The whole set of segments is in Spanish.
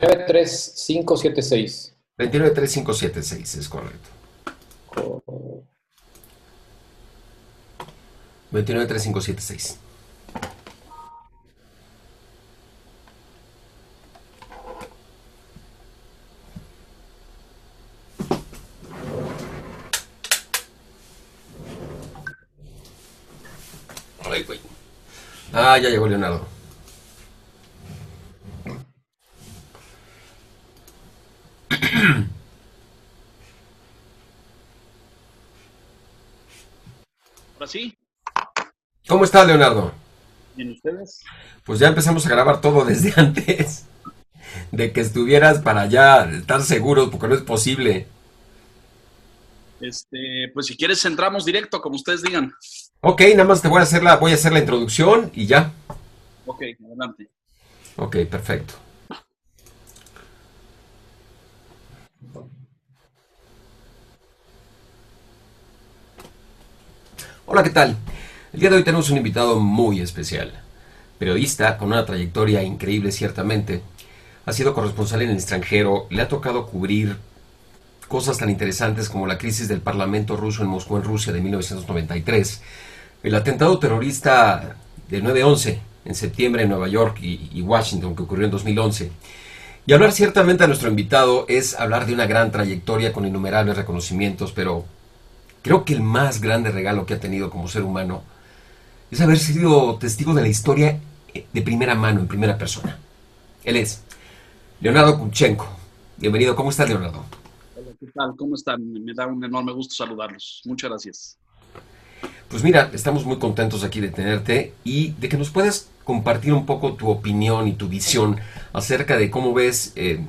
293-576. 293-576, es correcto. 293-576. Ay, güey. Ah, ya llegó Leonardo. Ahora sí, ¿Cómo está Leonardo? bien ustedes. Pues ya empezamos a grabar todo desde antes de que estuvieras para ya estar seguros, porque no es posible. Este, pues si quieres entramos directo, como ustedes digan. Ok, nada más te voy a hacer la, voy a hacer la introducción y ya. Ok, adelante. Ok, perfecto. Hola, ¿qué tal? El día de hoy tenemos un invitado muy especial. Periodista con una trayectoria increíble, ciertamente. Ha sido corresponsal en el extranjero, le ha tocado cubrir cosas tan interesantes como la crisis del Parlamento ruso en Moscú, en Rusia, de 1993, el atentado terrorista del 9-11 en septiembre en Nueva York y, y Washington, que ocurrió en 2011. Y hablar ciertamente a nuestro invitado es hablar de una gran trayectoria con innumerables reconocimientos, pero creo que el más grande regalo que ha tenido como ser humano es haber sido testigo de la historia eh, de primera mano, en primera persona. Él es Leonardo Kuchenko. Bienvenido, ¿cómo estás, Leonardo? Hola, ¿qué tal? ¿Cómo están? Me da un enorme gusto saludarlos. Muchas gracias. Pues mira, estamos muy contentos aquí de tenerte y de que nos puedas compartir un poco tu opinión y tu visión acerca de cómo ves eh,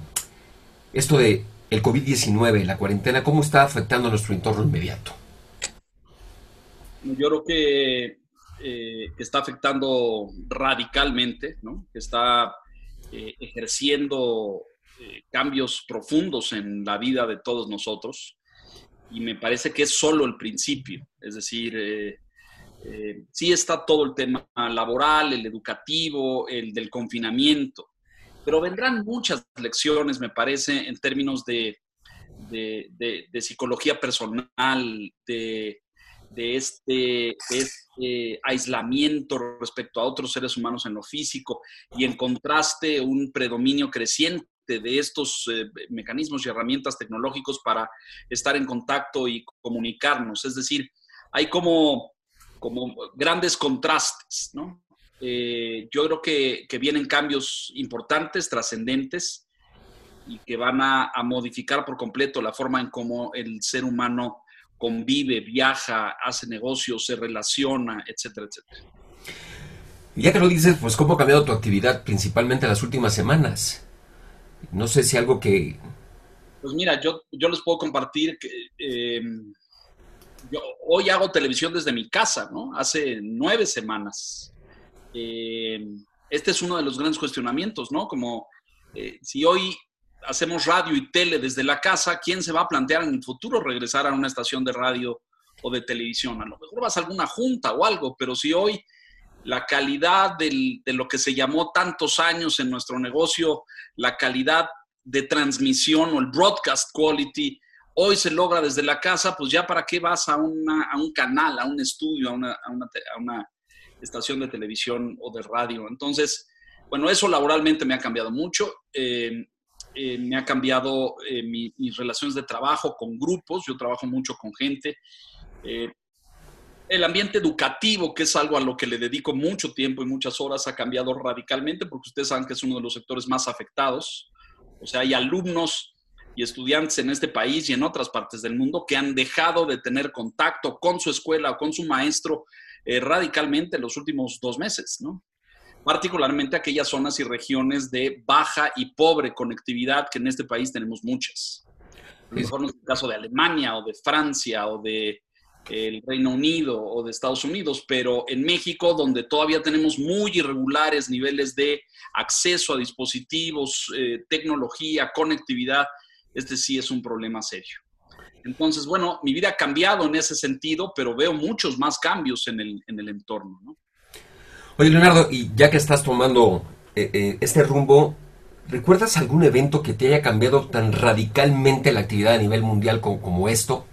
esto de el COVID-19, la cuarentena, cómo está afectando a nuestro entorno inmediato. Yo creo que eh, está afectando radicalmente. Que está eh, ejerciendo eh, cambios profundos en la vida de todos nosotros. Y me parece que es solo el principio. Es decir, sí está todo el tema laboral, el educativo, el del confinamiento, pero vendrán muchas lecciones, me parece, en términos de- de psicología personal, de, de este, de este aislamiento respecto a otros seres humanos en lo físico y en contraste un predominio creciente de estos eh, mecanismos y herramientas tecnológicos para estar en contacto y comunicarnos. Es decir, hay como, como grandes contrastes, ¿no? Eh, yo creo que, que vienen cambios importantes, trascendentes, y que van a, a modificar por completo la forma en cómo el ser humano convive, viaja, hace negocios, se relaciona, etcétera, etcétera. Y ya que lo dices, pues cómo ha cambiado tu actividad principalmente en las últimas semanas. No sé si algo que... Pues mira, yo, yo les puedo compartir que eh, yo hoy hago televisión desde mi casa, ¿no? Hace nueve semanas. Eh, este es uno de los grandes cuestionamientos, ¿no? Como eh, si hoy hacemos radio y tele desde la casa, ¿quién se va a plantear en el futuro regresar a una estación de radio o de televisión? A lo mejor vas a alguna junta o algo, pero si hoy la calidad de lo que se llamó tantos años en nuestro negocio, la calidad de transmisión o el broadcast quality, hoy se logra desde la casa, pues ya para qué vas a, una- a un canal, a un estudio, a una, a una te- a una estación de televisión o de radio. Entonces, bueno, eso laboralmente me ha cambiado mucho. eh, eh, me ha cambiado eh, mi- mis relaciones de trabajo con grupos. Yo trabajo mucho con gente. Eh, el ambiente educativo, que es algo a lo que le dedico mucho tiempo y muchas horas, ha cambiado radicalmente porque ustedes saben que es uno de los sectores más afectados. O sea, hay alumnos y estudiantes en este país y en otras partes del mundo que han dejado de tener contacto con su escuela o con su maestro radicalmente en los últimos dos meses, ¿no? Particularmente aquellas zonas y regiones de baja y pobre conectividad, que en este país tenemos muchas. A lo mejor no es el caso de Alemania o de Francia o de el Reino Unido o de Estados Unidos, pero en México, donde todavía tenemos muy irregulares niveles de acceso a dispositivos, eh, tecnología, conectividad, este sí es un problema serio. Entonces, bueno, mi vida ha cambiado en ese sentido, pero veo muchos más cambios en el, en el entorno. ¿no? Oye, Leonardo, y ya que estás tomando eh, eh, este rumbo, ¿Recuerdas algún evento que te haya cambiado tan radicalmente la actividad a nivel mundial como, esto?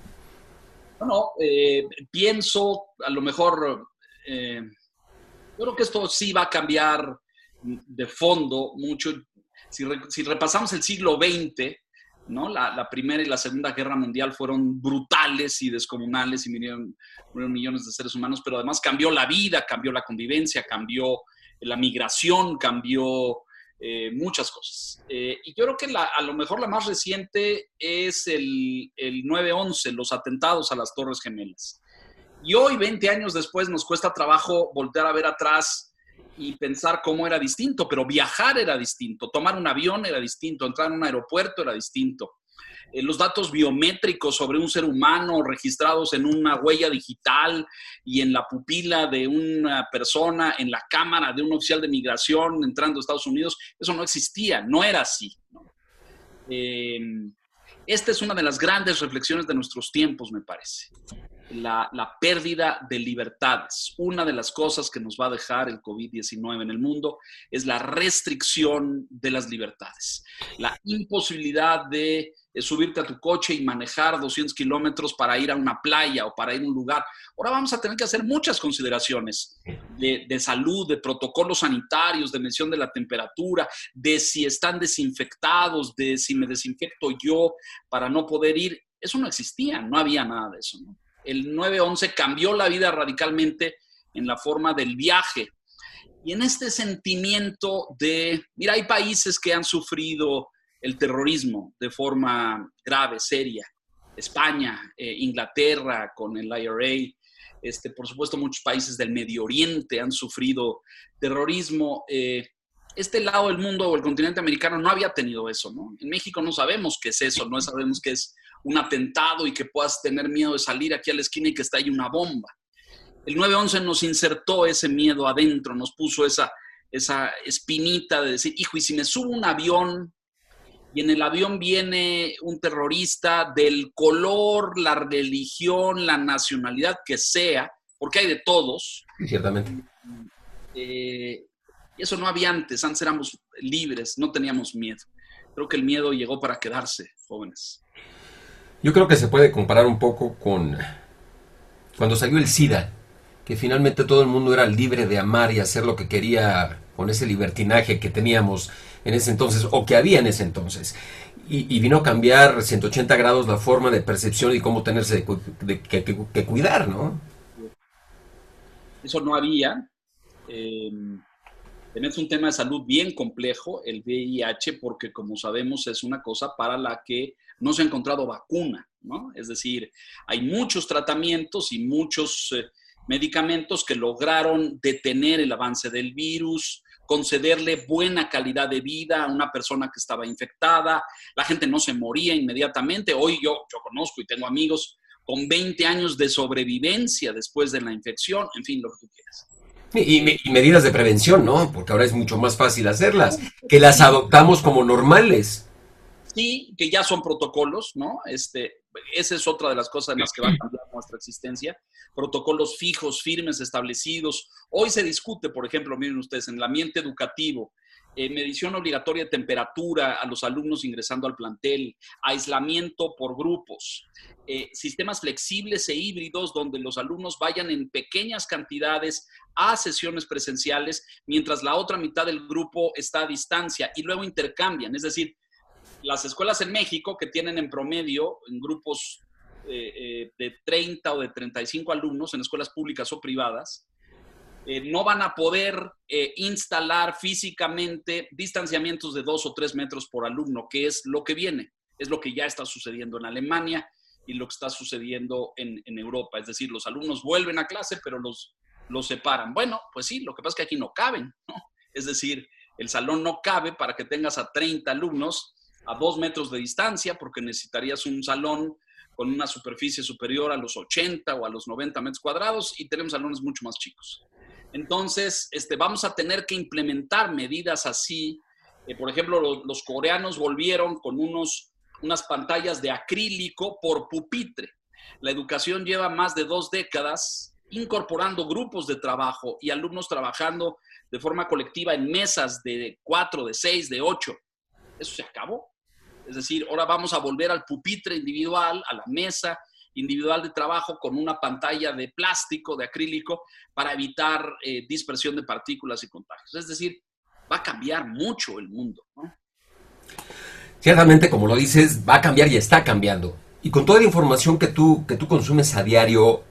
Bueno, eh, pienso, a lo mejor, eh, yo creo que esto sí va a cambiar de fondo mucho. Si, repasamos el siglo XX, ¿no? La, Primera y la Segunda Guerra Mundial fueron brutales y descomunales y murieron, millones de seres humanos, pero además cambió la vida, cambió la convivencia, cambió la migración, cambió eh, muchas cosas. Eh, y yo creo que a lo mejor la más reciente es el, el 9-11, los atentados a las Torres Gemelas. Y hoy, 20 años después, nos cuesta trabajo voltear a ver atrás y pensar cómo era distinto, pero viajar era distinto, tomar un avión era distinto, entrar en un aeropuerto era distinto. Eh, los datos biométricos sobre un ser humano registrados en una huella digital y en la pupila de una persona, en la cámara de un oficial de migración entrando a Estados Unidos, eso no existía, no era así. Eh, esta es una de las grandes reflexiones de nuestros tiempos, me parece la, pérdida de libertades. Una de las cosas que nos va a dejar el COVID-19 en el mundo es la restricción de las libertades, la imposibilidad de eh, subirte a tu coche y manejar 200 kilómetros para ir a una playa o para ir a un lugar. Ahora vamos a tener que hacer muchas consideraciones de, de, salud, de protocolos sanitarios, de mención de la temperatura, de si están desinfectados, de si me desinfecto yo para no poder ir. Eso no existía, no había nada de eso. ¿no? El 9-11 cambió la vida radicalmente en la forma del viaje. Y en este sentimiento de, mira, hay países que han sufrido el terrorismo de forma grave, seria. España, eh, Inglaterra con el IRA, este, por supuesto muchos países del Medio Oriente han sufrido terrorismo. Eh, este lado del mundo o el continente americano no había tenido eso, ¿no? En México no sabemos qué es eso, no sabemos qué es un atentado y que puedas tener miedo de salir aquí a la esquina y que está ahí una bomba. El 9-11 nos insertó ese miedo adentro, nos puso esa, esa espinita de decir, hijo, y si me subo un avión y en el avión viene un terrorista del color, la religión, la nacionalidad que sea, porque hay de todos. Ciertamente. Eh, eso no había antes, antes éramos libres, no teníamos miedo. Creo que el miedo llegó para quedarse, jóvenes. Yo creo que se puede comparar un poco con cuando salió el SIDA, que finalmente todo el mundo era libre de amar y hacer lo que quería con ese libertinaje que teníamos en ese entonces o que había en ese entonces. Y, vino a cambiar 180 grados la forma de percepción y cómo tenerse que, cuidar, ¿no? Eso no había. Eh, es un tema de salud bien complejo, el VIH, porque como sabemos es una cosa para la que no se ha encontrado vacuna, ¿no? Es decir, hay muchos tratamientos y muchos eh, medicamentos que lograron detener el avance del virus, concederle buena calidad de vida a una persona que estaba infectada, la gente no se moría inmediatamente. Hoy yo, yo conozco y tengo amigos con 20 años de sobrevivencia después de la infección, en fin, lo que tú quieras. Y, medidas de prevención, ¿no? Porque ahora es mucho más fácil hacerlas, que las adoptamos como normales. Sí, que ya son protocolos, ¿no? Este, esa es otra de las cosas en las que va a cambiar nuestra existencia. Protocolos fijos, firmes, establecidos. Hoy se discute, por ejemplo, miren ustedes, en el ambiente educativo, eh, medición obligatoria de temperatura a los alumnos ingresando al plantel, aislamiento por grupos, eh, sistemas flexibles e híbridos donde los alumnos vayan en pequeñas cantidades a sesiones presenciales mientras la otra mitad del grupo está a distancia y luego intercambian. Es decir, las escuelas en México que tienen en promedio en grupos eh, de 30 o de 35 alumnos en escuelas públicas o privadas, eh, no van a poder eh, instalar físicamente distanciamientos de dos o tres metros por alumno, que es lo que viene, es lo que ya está sucediendo en Alemania y lo que está sucediendo en, Europa. Es decir, los alumnos vuelven a clase, pero los, los separan. Bueno, pues sí, lo que pasa es que aquí no caben. Es decir, el salón no cabe para que tengas a 30 alumnos a dos metros de distancia, porque necesitarías un salón con una superficie superior a los 80 o a los 90 metros cuadrados y tenemos salones mucho más chicos. Entonces, este, vamos a tener que implementar medidas así. Eh, por ejemplo, los, coreanos volvieron con unos, unas pantallas de acrílico por pupitre. La educación lleva más de dos décadas incorporando grupos de trabajo y alumnos trabajando de forma colectiva en mesas de cuatro, de seis, de ocho. eso se acabó. Es decir, ahora vamos a volver al pupitre individual, a la mesa individual de trabajo con una pantalla de plástico, de acrílico, para evitar eh, dispersión de partículas y contagios. Es decir, va a cambiar mucho el mundo. Ciertamente, como lo dices, va a cambiar y está cambiando. Y con toda la información que tú, que tú consumes a diario,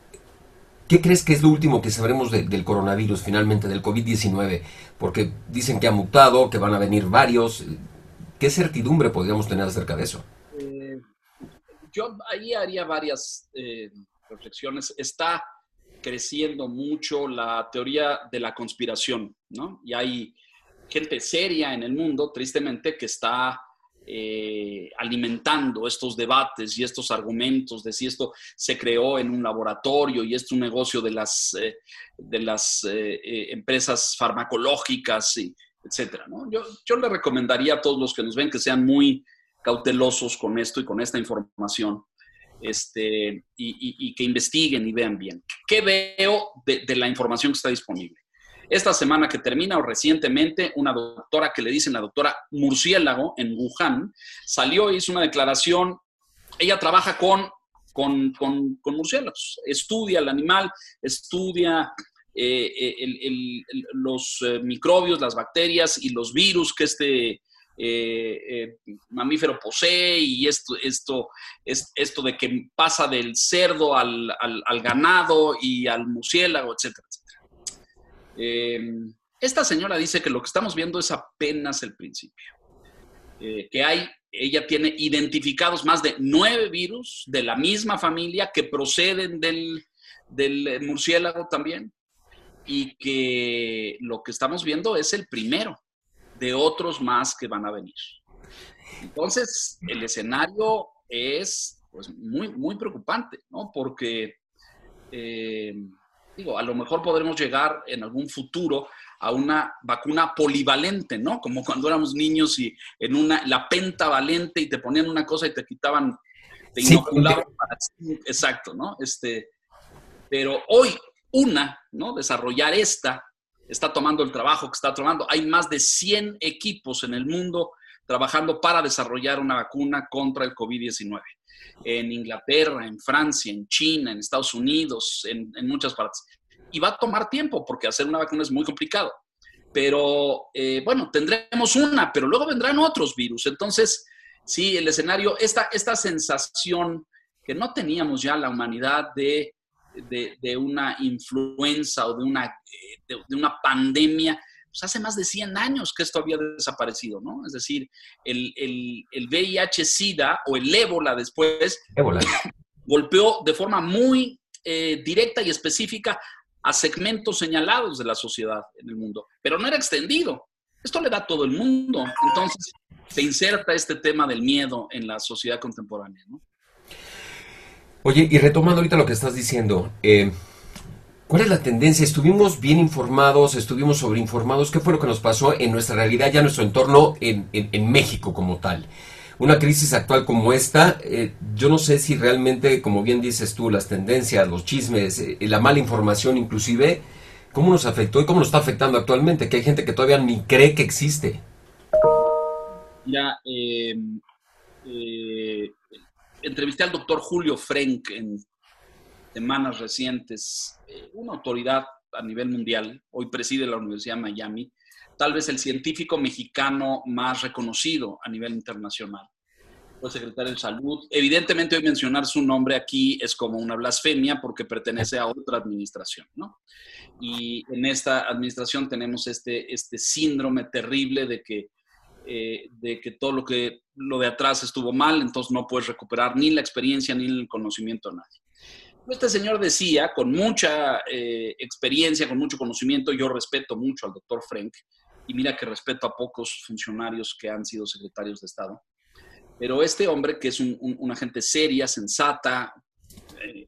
¿qué crees que es lo último que sabremos del coronavirus, finalmente, del COVID-19? Porque dicen que ha mutado, que van a venir varios. ¿Qué certidumbre podríamos tener acerca de eso? Eh, yo ahí haría varias eh, reflexiones. Está creciendo mucho la teoría de la conspiración, ¿no? Y hay gente seria en el mundo, tristemente, que está eh, alimentando estos debates y estos argumentos de si esto se creó en un laboratorio y es un negocio de las, de las empresas farmacológicas, y, etcétera. Yo, yo le recomendaría a todos los que nos ven que sean muy cautelosos con esto y con esta información. Este, y, que investiguen y vean bien. ¿Qué veo de, la información que está disponible? Esta semana que termina o recientemente, una doctora que le dicen la doctora Murciélago en Wuhan salió y hizo una declaración. Ella trabaja con, con, con, con murciélagos, estudia el animal, estudia eh, eh, los eh, microbios, las bacterias y los virus que este mamífero posee y esto, esto, es, esto de que pasa del cerdo al, ganado y al murciélago, etcétera, etcétera. esta señora dice que lo que estamos viendo es apenas el principio. que hay, ella tiene identificados más de nueve virus de la misma familia que proceden del, del murciélago también y que lo que estamos viendo es el primero de otros más que van a venir. Entonces, el escenario es pues, muy, muy preocupante, ¿no? Porque, eh, digo, a lo mejor podremos llegar en algún futuro a una vacuna polivalente, ¿no? Como cuando éramos niños y en una, la pentavalente y te ponían una cosa y te quitaban, te inoculaban para... Exacto, ¿no? Este, pero hoy una, ¿no? Desarrollar esta, está tomando el trabajo que está tomando. Hay más de 100 equipos en el mundo trabajando para desarrollar una vacuna contra el COVID-19. En Inglaterra, en Francia, en China, en Estados Unidos, en, muchas partes. Y va a tomar tiempo porque hacer una vacuna es muy complicado. Pero eh, bueno, tendremos una, pero luego vendrán otros virus. Entonces, sí, el escenario, esta, esta sensación que no teníamos ya la humanidad de de, una influenza o de una, eh, de, una pandemia, pues hace más de 100 años que esto había desaparecido, ¿no? Es decir, el, el, VIH-Sida o el ébola después golpeó de forma muy eh, directa y específica a segmentos señalados de la sociedad en el mundo, pero no era extendido. Esto le da a todo el mundo. Entonces, se inserta este tema del miedo en la sociedad contemporánea, ¿no? Oye, y retomando ahorita lo que estás diciendo, eh, ¿cuál es la tendencia? Estuvimos bien informados, estuvimos sobreinformados. ¿Qué fue lo que nos pasó en nuestra realidad, ya en nuestro entorno, en, México como tal? Una crisis actual como esta, eh, yo no sé si realmente, como bien dices tú, las tendencias, los chismes, eh, la mala información inclusive, ¿cómo nos afectó y cómo nos está afectando actualmente? Que hay gente que todavía ni cree que existe. Ya, eh, entrevisté al doctor Julio Frenk en semanas recientes, eh, una autoridad a nivel mundial, hoy preside la Universidad de Miami, tal vez el científico mexicano más reconocido a nivel internacional. Fue secretario de Salud. Evidentemente hoy mencionar su nombre aquí es como una blasfemia porque pertenece a otra administración, ¿no? Y en esta administración tenemos este, este síndrome terrible de que eh, de que todo lo que lo de atrás estuvo mal, entonces no puedes recuperar ni la experiencia ni el conocimiento de nadie. Este señor decía, con mucha eh, experiencia, con mucho conocimiento, yo respeto mucho al doctor Frank, y mira que respeto a pocos funcionarios que han sido secretarios de Estado, pero este hombre, que es una gente seria, sensata, eh,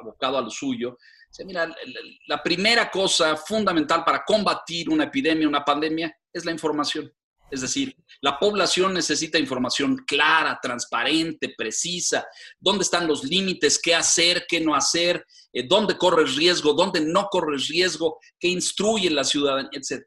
abocado a lo suyo, dice, mira, la primera cosa fundamental para combatir una epidemia, una pandemia, es la información. Es decir, la población necesita información clara, transparente, precisa, dónde están los límites, qué hacer, qué no hacer, eh, dónde corre riesgo, dónde no corre riesgo, qué instruye la ciudadanía, etc.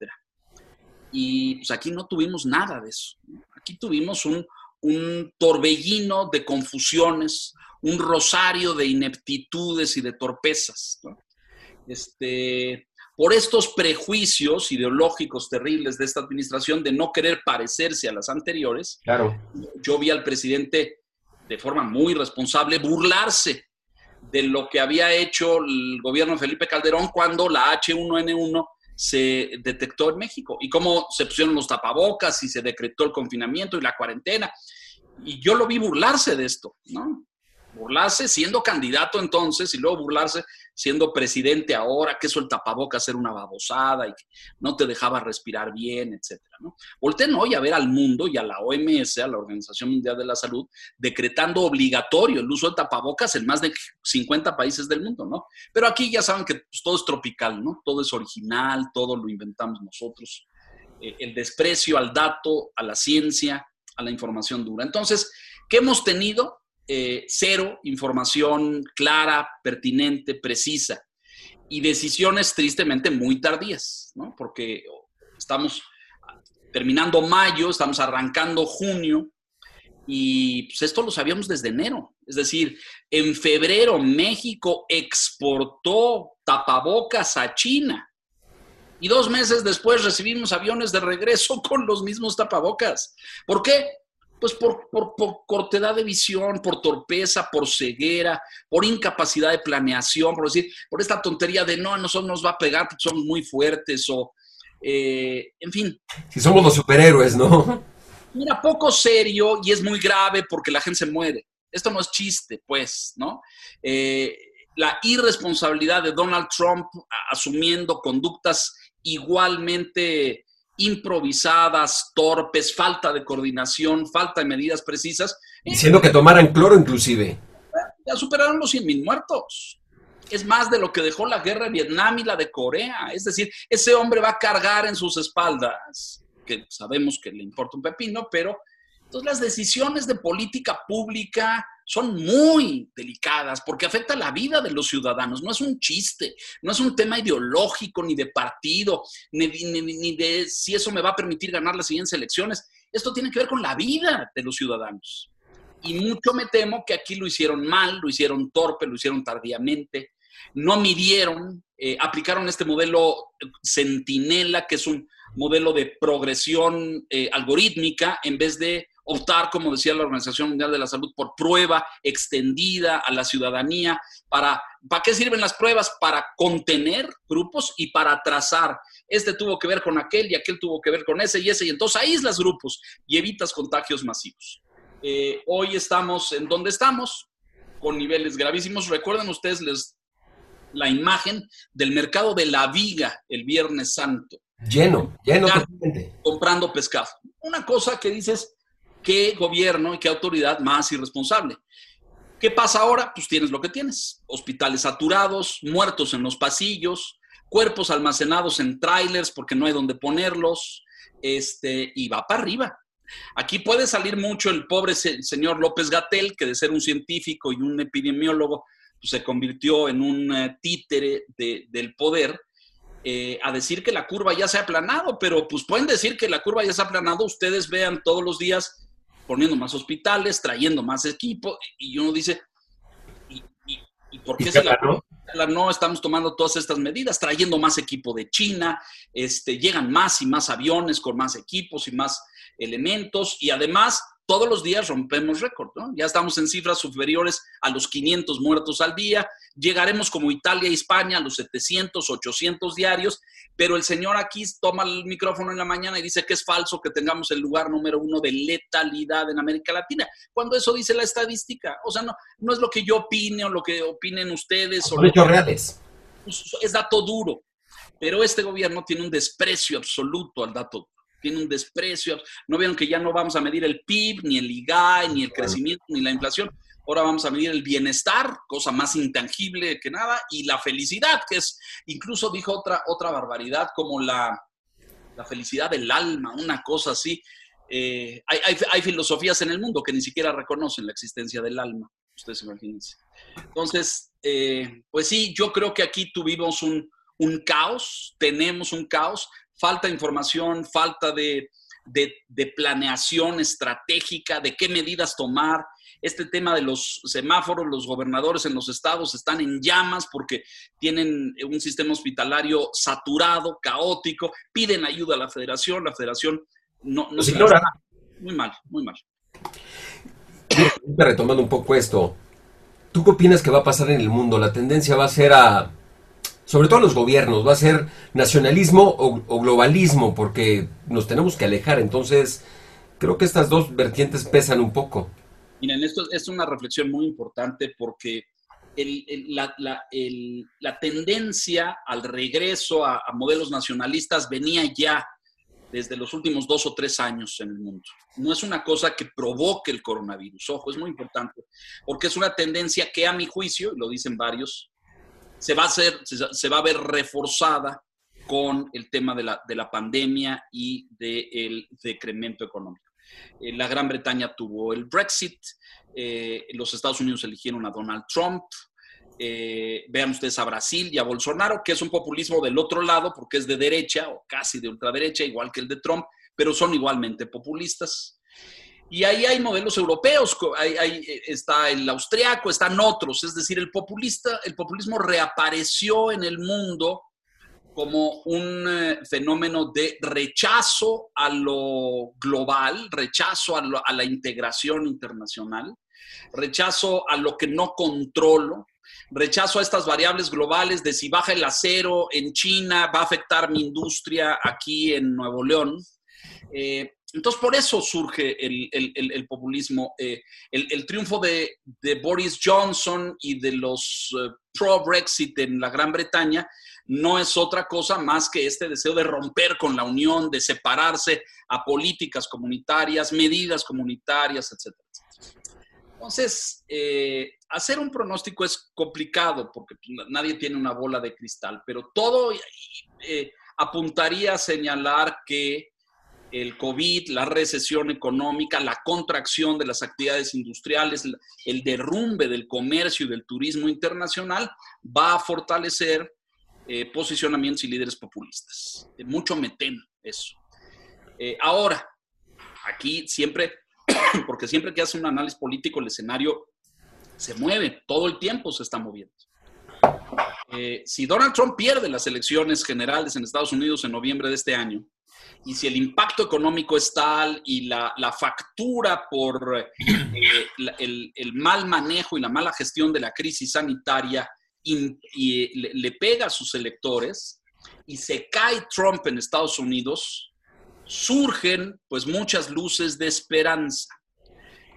Y pues aquí no tuvimos nada de eso. Aquí tuvimos un, un torbellino de confusiones, un rosario de ineptitudes y de torpezas. Este, por estos prejuicios ideológicos terribles de esta administración de no querer parecerse a las anteriores, claro. yo vi al presidente de forma muy responsable burlarse de lo que había hecho el gobierno de Felipe Calderón cuando la H1N1 se detectó en México y cómo se pusieron los tapabocas y se decretó el confinamiento y la cuarentena. Y yo lo vi burlarse de esto, ¿no? burlarse siendo candidato entonces y luego burlarse siendo presidente ahora, que eso el tapabocas era una babosada y que no te dejaba respirar bien, etcétera, ¿no? Volten hoy a ver al mundo y a la OMS, a la Organización Mundial de la Salud, decretando obligatorio el uso del tapabocas en más de 50 países del mundo, ¿no? Pero aquí ya saben que pues, todo es tropical, ¿no? Todo es original, todo lo inventamos nosotros. Eh, el desprecio al dato, a la ciencia, a la información dura. Entonces, ¿qué hemos tenido? Eh, cero información clara, pertinente, precisa y decisiones tristemente muy tardías, ¿no? Porque estamos terminando mayo, estamos arrancando junio y pues esto lo sabíamos desde enero. Es decir, en febrero México exportó tapabocas a China y dos meses después recibimos aviones de regreso con los mismos tapabocas. ¿Por qué? Pues por, por, cortedad de visión, por torpeza, por ceguera, por incapacidad de planeación, por decir, por esta tontería de no, a nosotros nos va a pegar porque somos muy fuertes o, eh, en fin. Si somos los superhéroes, ¿no? Mira, poco serio y es muy grave porque la gente se muere. Esto no es chiste, pues, ¿no? Eh, la irresponsabilidad de Donald Trump asumiendo conductas igualmente improvisadas, torpes, falta de coordinación, falta de medidas precisas. Diciendo que tomaran cloro inclusive. Ya superaron los 100 mil muertos. Es más de lo que dejó la guerra de Vietnam y la de Corea. Es decir, ese hombre va a cargar en sus espaldas, que sabemos que le importa un pepino, pero entonces las decisiones de política pública son muy delicadas porque afecta la vida de los ciudadanos. No es un chiste, no es un tema ideológico ni de partido, ni, ni, de si eso me va a permitir ganar las siguientes elecciones. Esto tiene que ver con la vida de los ciudadanos. Y mucho me temo que aquí lo hicieron mal, lo hicieron torpe, lo hicieron tardíamente, no midieron, eh, aplicaron este modelo centinela, que es un modelo de progresión eh, algorítmica, en vez de optar, como decía la Organización Mundial de la Salud, por prueba extendida a la ciudadanía. ¿Para, ¿Para qué sirven las pruebas? Para contener grupos y para trazar. Este tuvo que ver con aquel y aquel tuvo que ver con ese y ese, y entonces aíslas grupos y evitas contagios masivos. Eh, hoy estamos en donde estamos, con niveles gravísimos. Recuerden ustedes les, la imagen del mercado de la viga el Viernes Santo. Lleno, lleno Comprando pescado. Una cosa que dices, qué gobierno y qué autoridad más irresponsable. ¿Qué pasa ahora? Pues tienes lo que tienes. Hospitales saturados, muertos en los pasillos, cuerpos almacenados en trailers porque no hay donde ponerlos, este, y va para arriba. Aquí puede salir mucho el pobre señor López Gatel, que de ser un científico y un epidemiólogo, pues se convirtió en un eh, títere del poder, eh, a decir que la curva ya se ha aplanado, pero pues pueden decir que la curva ya se ha aplanado, ustedes vean todos los días poniendo más hospitales, trayendo más equipo, y uno dice, ¿y, por qué se la, no estamos tomando todas estas medidas? Trayendo más equipo de China, este, llegan más y más aviones con más equipos y más elementos, y además todos los días rompemos récord, ¿no? Ya estamos en cifras superiores a los 500 muertos al día, llegaremos como Italia y España a los 700, 800 diarios, pero el señor aquí toma el micrófono en la mañana y dice que es falso que tengamos el lugar número uno de letalidad en América Latina, cuando eso dice la estadística. O sea, no, no es lo que yo opine o lo que opinen ustedes. Son hechos reales. Es dato duro, pero este gobierno tiene un desprecio absoluto al dato duro tiene un desprecio. No vieron que ya no vamos a medir el PIB, ni el IGAE, ni el crecimiento, ni la inflación. Ahora vamos a medir el bienestar, cosa más intangible que nada, y la felicidad, que es, incluso dijo otra, otra barbaridad, como la, la felicidad del alma, una cosa así. Eh, hay, hay, hay, filosofías en el mundo que ni siquiera reconocen la existencia del alma. Ustedes imagínense. Entonces, eh, pues sí, yo creo que aquí tuvimos un, un caos, tenemos un caos, falta de información, falta de, de, de planeación estratégica, de qué medidas tomar, este tema de los semáforos, los gobernadores en los estados están en llamas porque tienen un sistema hospitalario saturado, caótico, piden ayuda a la federación, la federación no, no se ignora. Muy mal, muy mal. Retomando un poco esto, ¿tú qué opinas que va a pasar en el mundo? La tendencia va a ser a, sobre todo los gobiernos, va a ser nacionalismo o, globalismo, porque nos tenemos que alejar. Entonces, creo que estas dos vertientes pesan un poco. Miren, esto es una reflexión muy importante porque la, tendencia al regreso a, modelos nacionalistas venía ya desde los últimos dos o tres años en el mundo. No es una cosa que provoque el coronavirus, ojo, es muy importante, porque es una tendencia que a mi juicio, lo dicen varios, se va a, hacer, se, va a ver reforzada con el tema de la, de la pandemia y del decremento económico. Eh, la Gran Bretaña tuvo el Brexit, eh, los Estados Unidos eligieron a Donald Trump, eh, vean ustedes a Brasil y a Bolsonaro, que es un populismo del otro lado porque es de derecha o casi de ultraderecha, igual que el de Trump, pero son igualmente populistas. Y ahí hay modelos europeos, ahí, está el austriaco, están otros, es decir, el populista, el populismo reapareció en el mundo como un eh, fenómeno de rechazo a lo global, rechazo a, la integración internacional, rechazo a lo que no controlo, rechazo a estas variables globales de si baja el acero en China, va a afectar mi industria aquí en Nuevo León. Eh, entonces, por eso surge el, populismo. Eh, el, triunfo de, Boris Johnson y de los pro-Brexit en la Gran Bretaña no es otra cosa más que este deseo de romper con la unión, de separarse a políticas comunitarias, medidas comunitarias, etcétera. Entonces, eh, hacer un pronóstico es complicado porque nadie tiene una bola de cristal, pero todo eh, apuntaría a señalar que el COVID, la recesión económica, la contracción de las actividades industriales, el derrumbe del comercio y del turismo internacional va a fortalecer eh, posicionamientos y líderes populistas. Eh, mucho me temo eso. Eh, ahora, aquí siempre, porque siempre que hace un análisis político, el escenario se mueve, todo el tiempo se está moviendo. si Donald Trump pierde las elecciones generales en Estados Unidos en noviembre de este año, y si el impacto económico es tal y la, factura por el, el, mal manejo y la mala gestión de la crisis sanitaria y, le, pega a sus electores y se cae Trump en Estados Unidos, surgen pues muchas luces de esperanza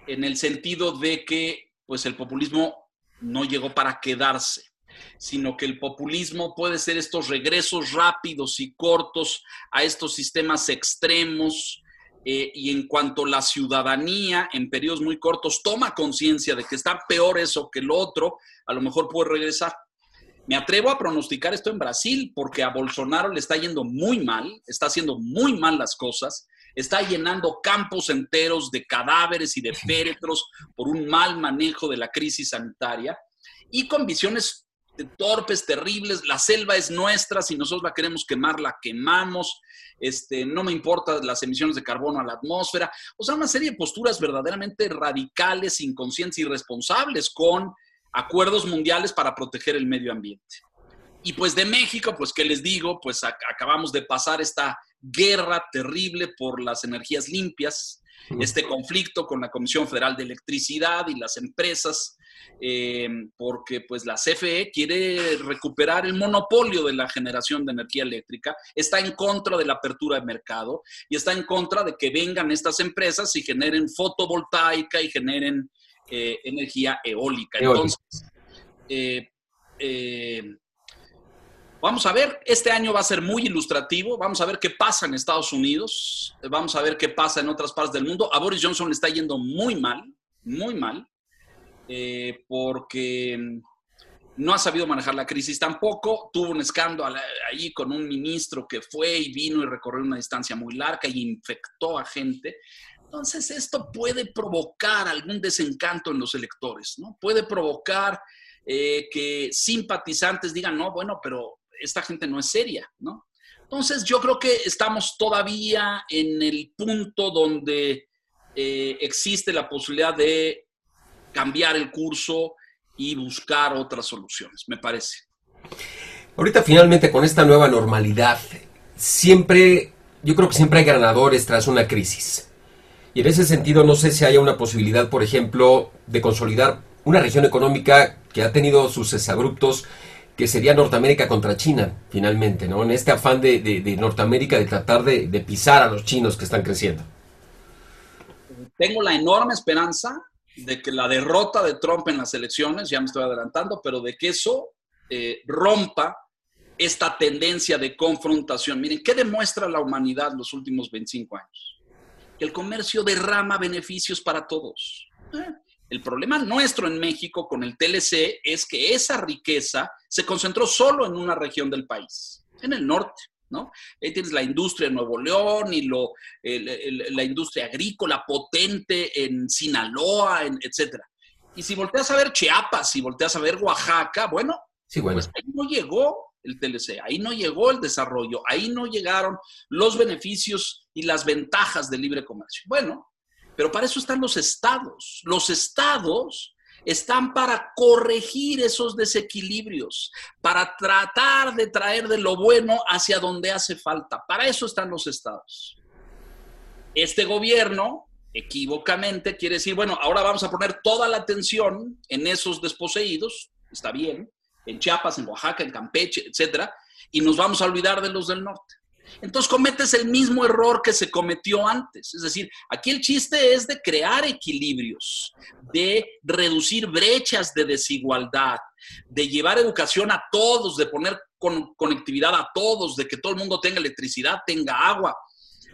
en el sentido de que pues el populismo no llegó para quedarse, sino que el populismo puede ser estos regresos rápidos y cortos a estos sistemas extremos, eh, y en cuanto la ciudadanía en periodos muy cortos toma conciencia de que está peor eso que lo otro, a lo mejor puede regresar. Me atrevo a pronosticar esto en Brasil porque a Bolsonaro le está yendo muy mal, está haciendo muy mal las cosas, está llenando campos enteros de cadáveres y de féretros por un mal manejo de la crisis sanitaria y con visiones torpes, terribles, la selva es nuestra, si nosotros la queremos quemar, la quemamos, este, no me importan las emisiones de carbono a la atmósfera, o sea, una serie de posturas verdaderamente radicales, inconscientes y responsables con acuerdos mundiales para proteger el medio ambiente. Y pues de México, pues qué les digo, pues acabamos de pasar esta guerra terrible por las energías limpias, este conflicto con la Comisión Federal de Electricidad y las empresas eh, porque pues la CFE quiere recuperar el monopolio de la generación de energía eléctrica, está en contra de la apertura de mercado y está en contra de que vengan estas empresas y generen fotovoltaica y generen eh, energía eólica. Entonces, eh, Vamos a ver, este año va a ser muy ilustrativo, vamos a ver qué pasa en Estados Unidos, vamos a ver qué pasa en otras partes del mundo. A Boris Johnson le está yendo muy mal, muy mal. Eh, porque no ha sabido manejar la crisis tampoco. Tuvo un escándalo ahí con un ministro que fue y vino y recorrió una distancia muy larga y infectó a gente. Entonces, esto puede provocar algún desencanto en los electores, ¿no? Puede provocar eh, que simpatizantes digan, no, bueno, pero esta gente no es seria, ¿no? Entonces, yo creo que estamos todavía en el punto donde eh, existe la posibilidad de cambiar el curso y buscar otras soluciones, me parece. Ahorita finalmente con esta nueva normalidad, siempre, yo creo que siempre hay ganadores tras una crisis. Y en ese sentido no sé si haya una posibilidad, por ejemplo, de consolidar una región económica que ha tenido sus exabruptos, que sería Norteamérica contra China, finalmente, ¿no? En este afán de, Norteamérica de tratar de, de pisar a los chinos que están creciendo. Tengo la enorme esperanza de que la derrota de Trump en las elecciones, ya me estoy adelantando, pero de que eso eh, rompa esta tendencia de confrontación. Miren, ¿qué demuestra la humanidad los últimos 25 años? Que el comercio derrama beneficios para todos. ¿eh? El problema nuestro en México con el TLC es que esa riqueza se concentró solo en una región del país, en el norte. ¿no? Ahí tienes la industria de Nuevo León y lo, la industria agrícola potente en Sinaloa, en, etcétera. Y si volteas a ver Chiapas, si volteas a ver Oaxaca, bueno, sí, bueno. Pues ahí no llegó el TLC, ahí no llegó el desarrollo, ahí no llegaron los beneficios y las ventajas del libre comercio. Bueno, pero para eso están los estados. Los estados están para corregir esos desequilibrios, para tratar de traer de lo bueno hacia donde hace falta. Para eso están los estados. Este gobierno, equivocamente, quiere decir, bueno, ahora vamos a poner toda la atención en esos desposeídos, está bien, en Chiapas, en Oaxaca, en Campeche, etcétera, y nos vamos a olvidar de los del norte entonces cometes el mismo error que se cometió antes. Es decir, aquí el chiste es de crear equilibrios, de reducir brechas de desigualdad, de llevar educación a todos, de poner conectividad a todos, de que todo el mundo tenga electricidad, tenga agua,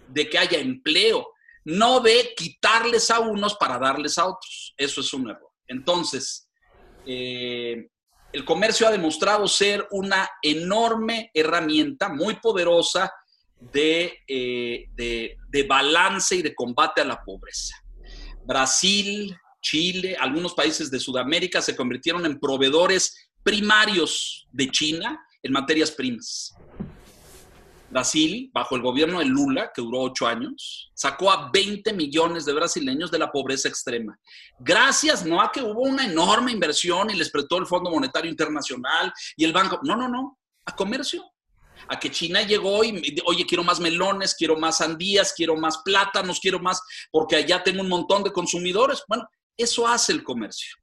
de que haya empleo, no de quitarles a unos para darles a otros. Eso es un error. Entonces, eh, el comercio ha demostrado ser una enorme herramienta, muy poderosa, eh, de, de, balance y de combate a la pobreza. Brasil, Chile, algunos países de Sudamérica se convirtieron en proveedores primarios de China en materias primas. Brasil, bajo el gobierno de Lula, que duró ocho años, sacó a 20 millones de brasileños de la pobreza extrema. Gracias no a que hubo una enorme inversión y les prestó el Fondo Monetario Internacional y el Banco. No, no, no. A comercio a que China llegó y, oye, quiero más melones, quiero más sandías, quiero más plátanos, quiero más, porque allá tengo un montón de consumidores. Bueno, eso hace el comercio.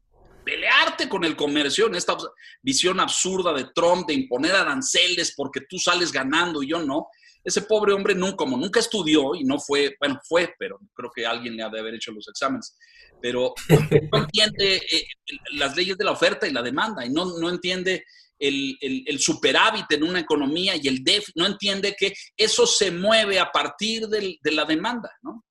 Pelearte con el comercio en esta visión absurda de Trump de imponer aranceles porque tú sales ganando y yo no. Ese pobre hombre, nunca, como nunca estudió y no fue, bueno, fue, pero creo que alguien le ha de haber hecho los exámenes, pero no entiende eh, las leyes de la oferta y la demanda y no, no entiende el, superávit en una economía y el déficit, no entiende que eso se mueve a partir de la demanda, ¿no?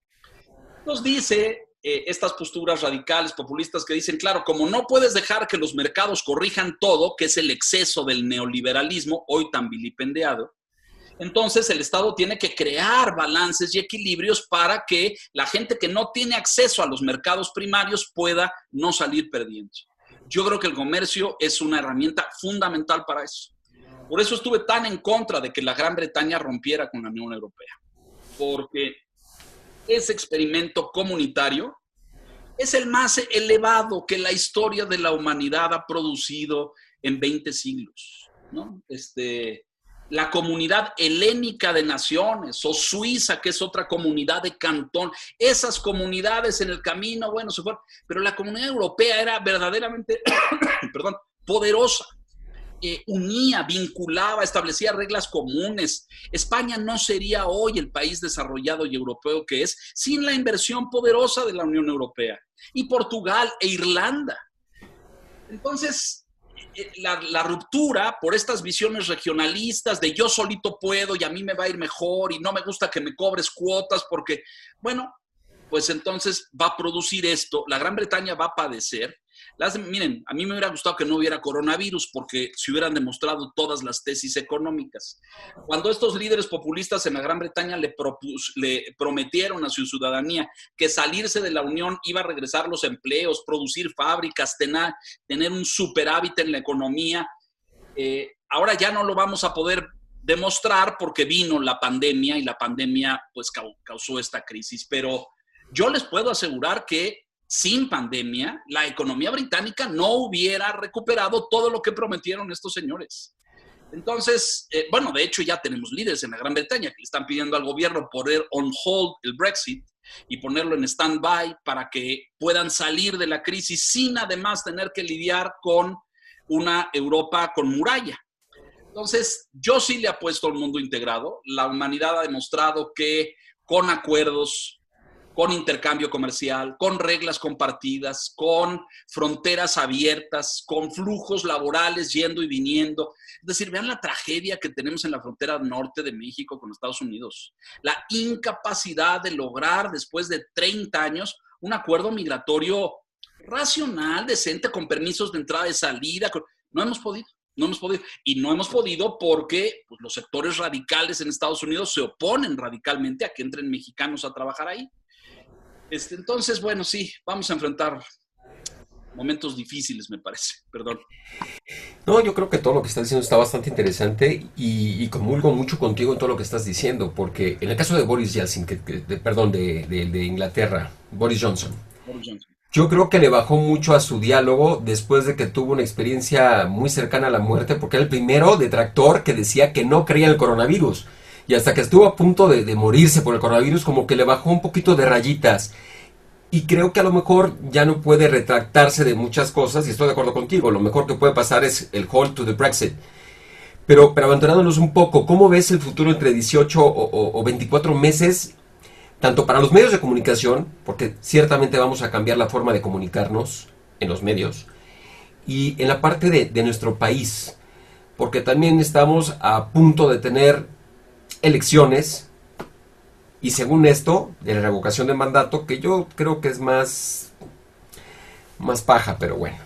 Nos dice eh, estas posturas radicales, populistas que dicen, claro, como no puedes dejar que los mercados corrijan todo, que es el exceso del neoliberalismo, hoy tan vilipendiado, entonces el Estado tiene que crear balances y equilibrios para que la gente que no tiene acceso a los mercados primarios pueda no salir perdiendo. Yo creo que el comercio es una herramienta fundamental para eso. Por eso estuve tan en contra de que la Gran Bretaña rompiera con la Unión Europea, porque ese experimento comunitario es el más elevado que la historia de la humanidad ha producido en 20 siglos. ¿no? Este, la comunidad helénica de naciones o Suiza, que es otra comunidad de cantón. Esas comunidades en el camino, bueno, pero la comunidad europea era verdaderamente, perdón, poderosa. Eh, unía, vinculaba, establecía reglas comunes. España no sería hoy el país desarrollado y europeo que es sin la inversión poderosa de la Unión Europea. Y Portugal e Irlanda. Entonces, la, ruptura por estas visiones regionalistas de yo solito puedo y a mí me va a ir mejor y no me gusta que me cobres cuotas porque, bueno, pues entonces va a producir esto. La Gran Bretaña va a padecer miren, a mí me hubiera gustado que no hubiera coronavirus porque se hubieran demostrado todas las tesis económicas. Cuando estos líderes populistas en la Gran Bretaña le, prometieron a su ciudadanía que salirse de la Unión iba a regresar los empleos, producir fábricas, tener, tener un superávit en la economía, eh, ahora ya no lo vamos a poder demostrar porque vino la pandemia y la pandemia pues causó esta crisis. Pero yo les puedo asegurar que sin pandemia la economía británica no hubiera recuperado todo lo que prometieron estos señores. Entonces, eh, bueno, de hecho ya tenemos líderes en la Gran Bretaña que le están pidiendo al gobierno poner on hold el Brexit y ponerlo en stand-by para que puedan salir de la crisis sin además tener que lidiar con una Europa con muralla. Entonces, yo sí le apuesto al mundo integrado. La humanidad ha demostrado que con acuerdos, con intercambio comercial, con reglas compartidas, con fronteras abiertas, con flujos laborales yendo y viniendo. Es decir, vean la tragedia que tenemos en la frontera norte de México con Estados Unidos. La incapacidad de lograr después de 30 años un acuerdo migratorio racional, decente, con permisos de entrada y salida. No hemos podido. No hemos podido. Y no hemos podido porque pues, los sectores radicales en Estados Unidos se oponen radicalmente a que entren mexicanos a trabajar ahí. Este, entonces, bueno, sí, vamos a enfrentar momentos difíciles, me parece. Perdón. No, yo creo que todo lo que estás diciendo está bastante interesante y, comulgo mucho contigo en todo lo que estás diciendo, porque en el caso de Boris Yeltsin, que, perdón, de, de, Inglaterra, Boris Johnson, Boris Johnson yo creo que le bajó mucho a su diálogo después de que tuvo una experiencia muy cercana a la muerte, porque era el primero detractor que decía que no creía en el coronavirus. Y hasta que estuvo a punto de, morirse por el coronavirus, como que le bajó un poquito de rayitas. Y creo que a lo mejor ya no puede retractarse de muchas cosas, y estoy de acuerdo contigo, lo mejor que puede pasar es el hold to the Brexit. Pero, pero abandonándonos un poco, ¿cómo ves el futuro entre 18 o, o 24 meses tanto para los medios de comunicación, porque ciertamente vamos a cambiar la forma de comunicarnos en los medios, y en la parte de, nuestro país, porque también estamos a punto de tener elecciones, y según esto, de la revocación de mandato, que yo creo que es más, más paja, pero bueno.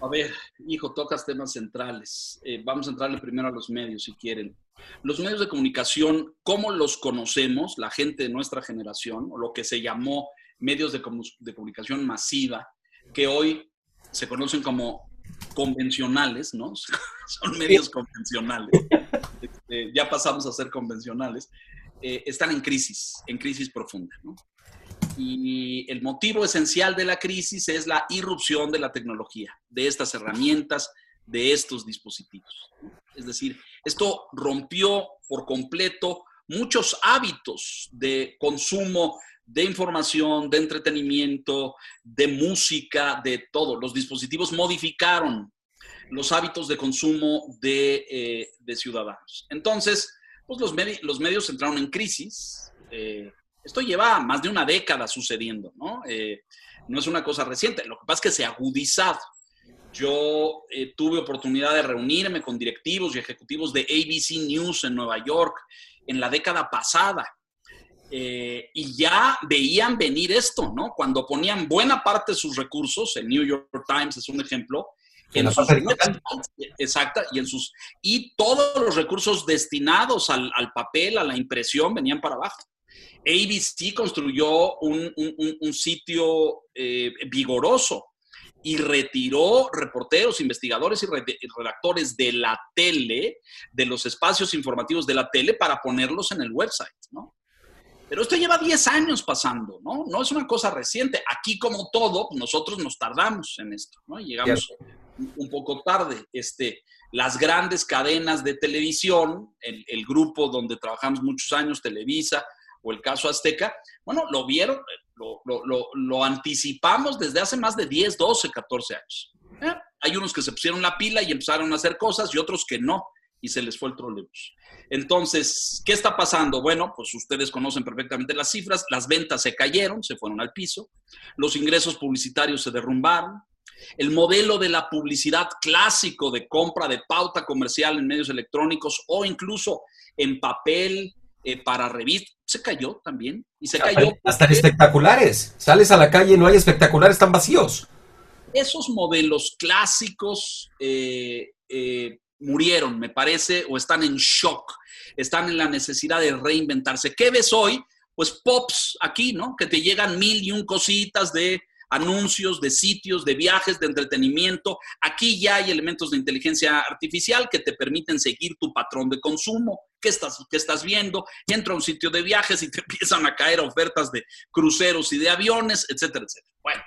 A ver, hijo, tocas temas centrales. Eh, vamos a entrarle primero a los medios, si quieren. Los medios de comunicación, ¿cómo los conocemos, la gente de nuestra generación, o lo que se llamó medios de, comunicación masiva, que hoy se conocen como convencionales, ¿no? Son medios convencionales. Este, ya pasamos a ser convencionales. Eh, están en crisis, en crisis profunda. Y el motivo esencial de la crisis es la irrupción de la tecnología, de estas herramientas, de estos dispositivos. Es decir, esto rompió por completo muchos hábitos de consumo de información, de entretenimiento, de música, de todo. Los dispositivos modificaron los hábitos de consumo de, eh, ciudadanos. Entonces, pues los, medios entraron en crisis. Eh, esto lleva más de una década sucediendo, ¿no? Eh, no es una cosa reciente. Lo que pasa es que se ha agudizado. Yo eh, tuve oportunidad de reunirme con directivos y ejecutivos de ABC News en Nueva York en la década pasada. Y ya veían venir esto, ¿no? Cuando ponían buena parte de sus recursos, el New York Times es un ejemplo, en, sus exacta, y en sus y todos los recursos destinados al, papel, a la impresión, venían para abajo. ABC construyó un, sitio eh, vigoroso y retiró reporteros, investigadores y redactores de la tele, de los espacios informativos de la tele, para ponerlos en el website, ¿no? Pero esto lleva 10 años pasando, ¿no? No es una cosa reciente. Aquí, como todo, nosotros nos tardamos en esto, ¿no? Llegamos un poco tarde. Este, las grandes cadenas de televisión, el, el, grupo donde trabajamos muchos años, Televisa o el caso Azteca, bueno, lo vieron, lo, anticipamos desde hace más de 10, 12, 14 años. ¿Eh? Hay unos que se pusieron la pila y empezaron a hacer cosas y otros que no, y se les fue el trolebús. Entonces, ¿qué está pasando? Bueno, pues ustedes conocen perfectamente las cifras, las ventas se cayeron, se fueron al piso, los ingresos publicitarios se derrumbaron, el modelo de la publicidad clásico de compra de pauta comercial en medios electrónicos o incluso en papel eh, para revistas, se cayó también. Y se cayó. Hasta espectaculares. Sales a la calle, no hay espectaculares, están vacíos. Esos modelos clásicos eh, eh, murieron, me parece, o están en shock, están en la necesidad de reinventarse. ¿Qué ves hoy? Pues pops aquí, ¿no? Que te llegan mil y un cositas de anuncios de sitios, de viajes, de entretenimiento. Aquí ya hay elementos de inteligencia artificial que te permiten seguir tu patrón de consumo. ¿Qué estás, qué estás viendo? Entra a un sitio de viajes y te empiezan a caer ofertas de cruceros y de aviones, etcétera, etcétera. Bueno,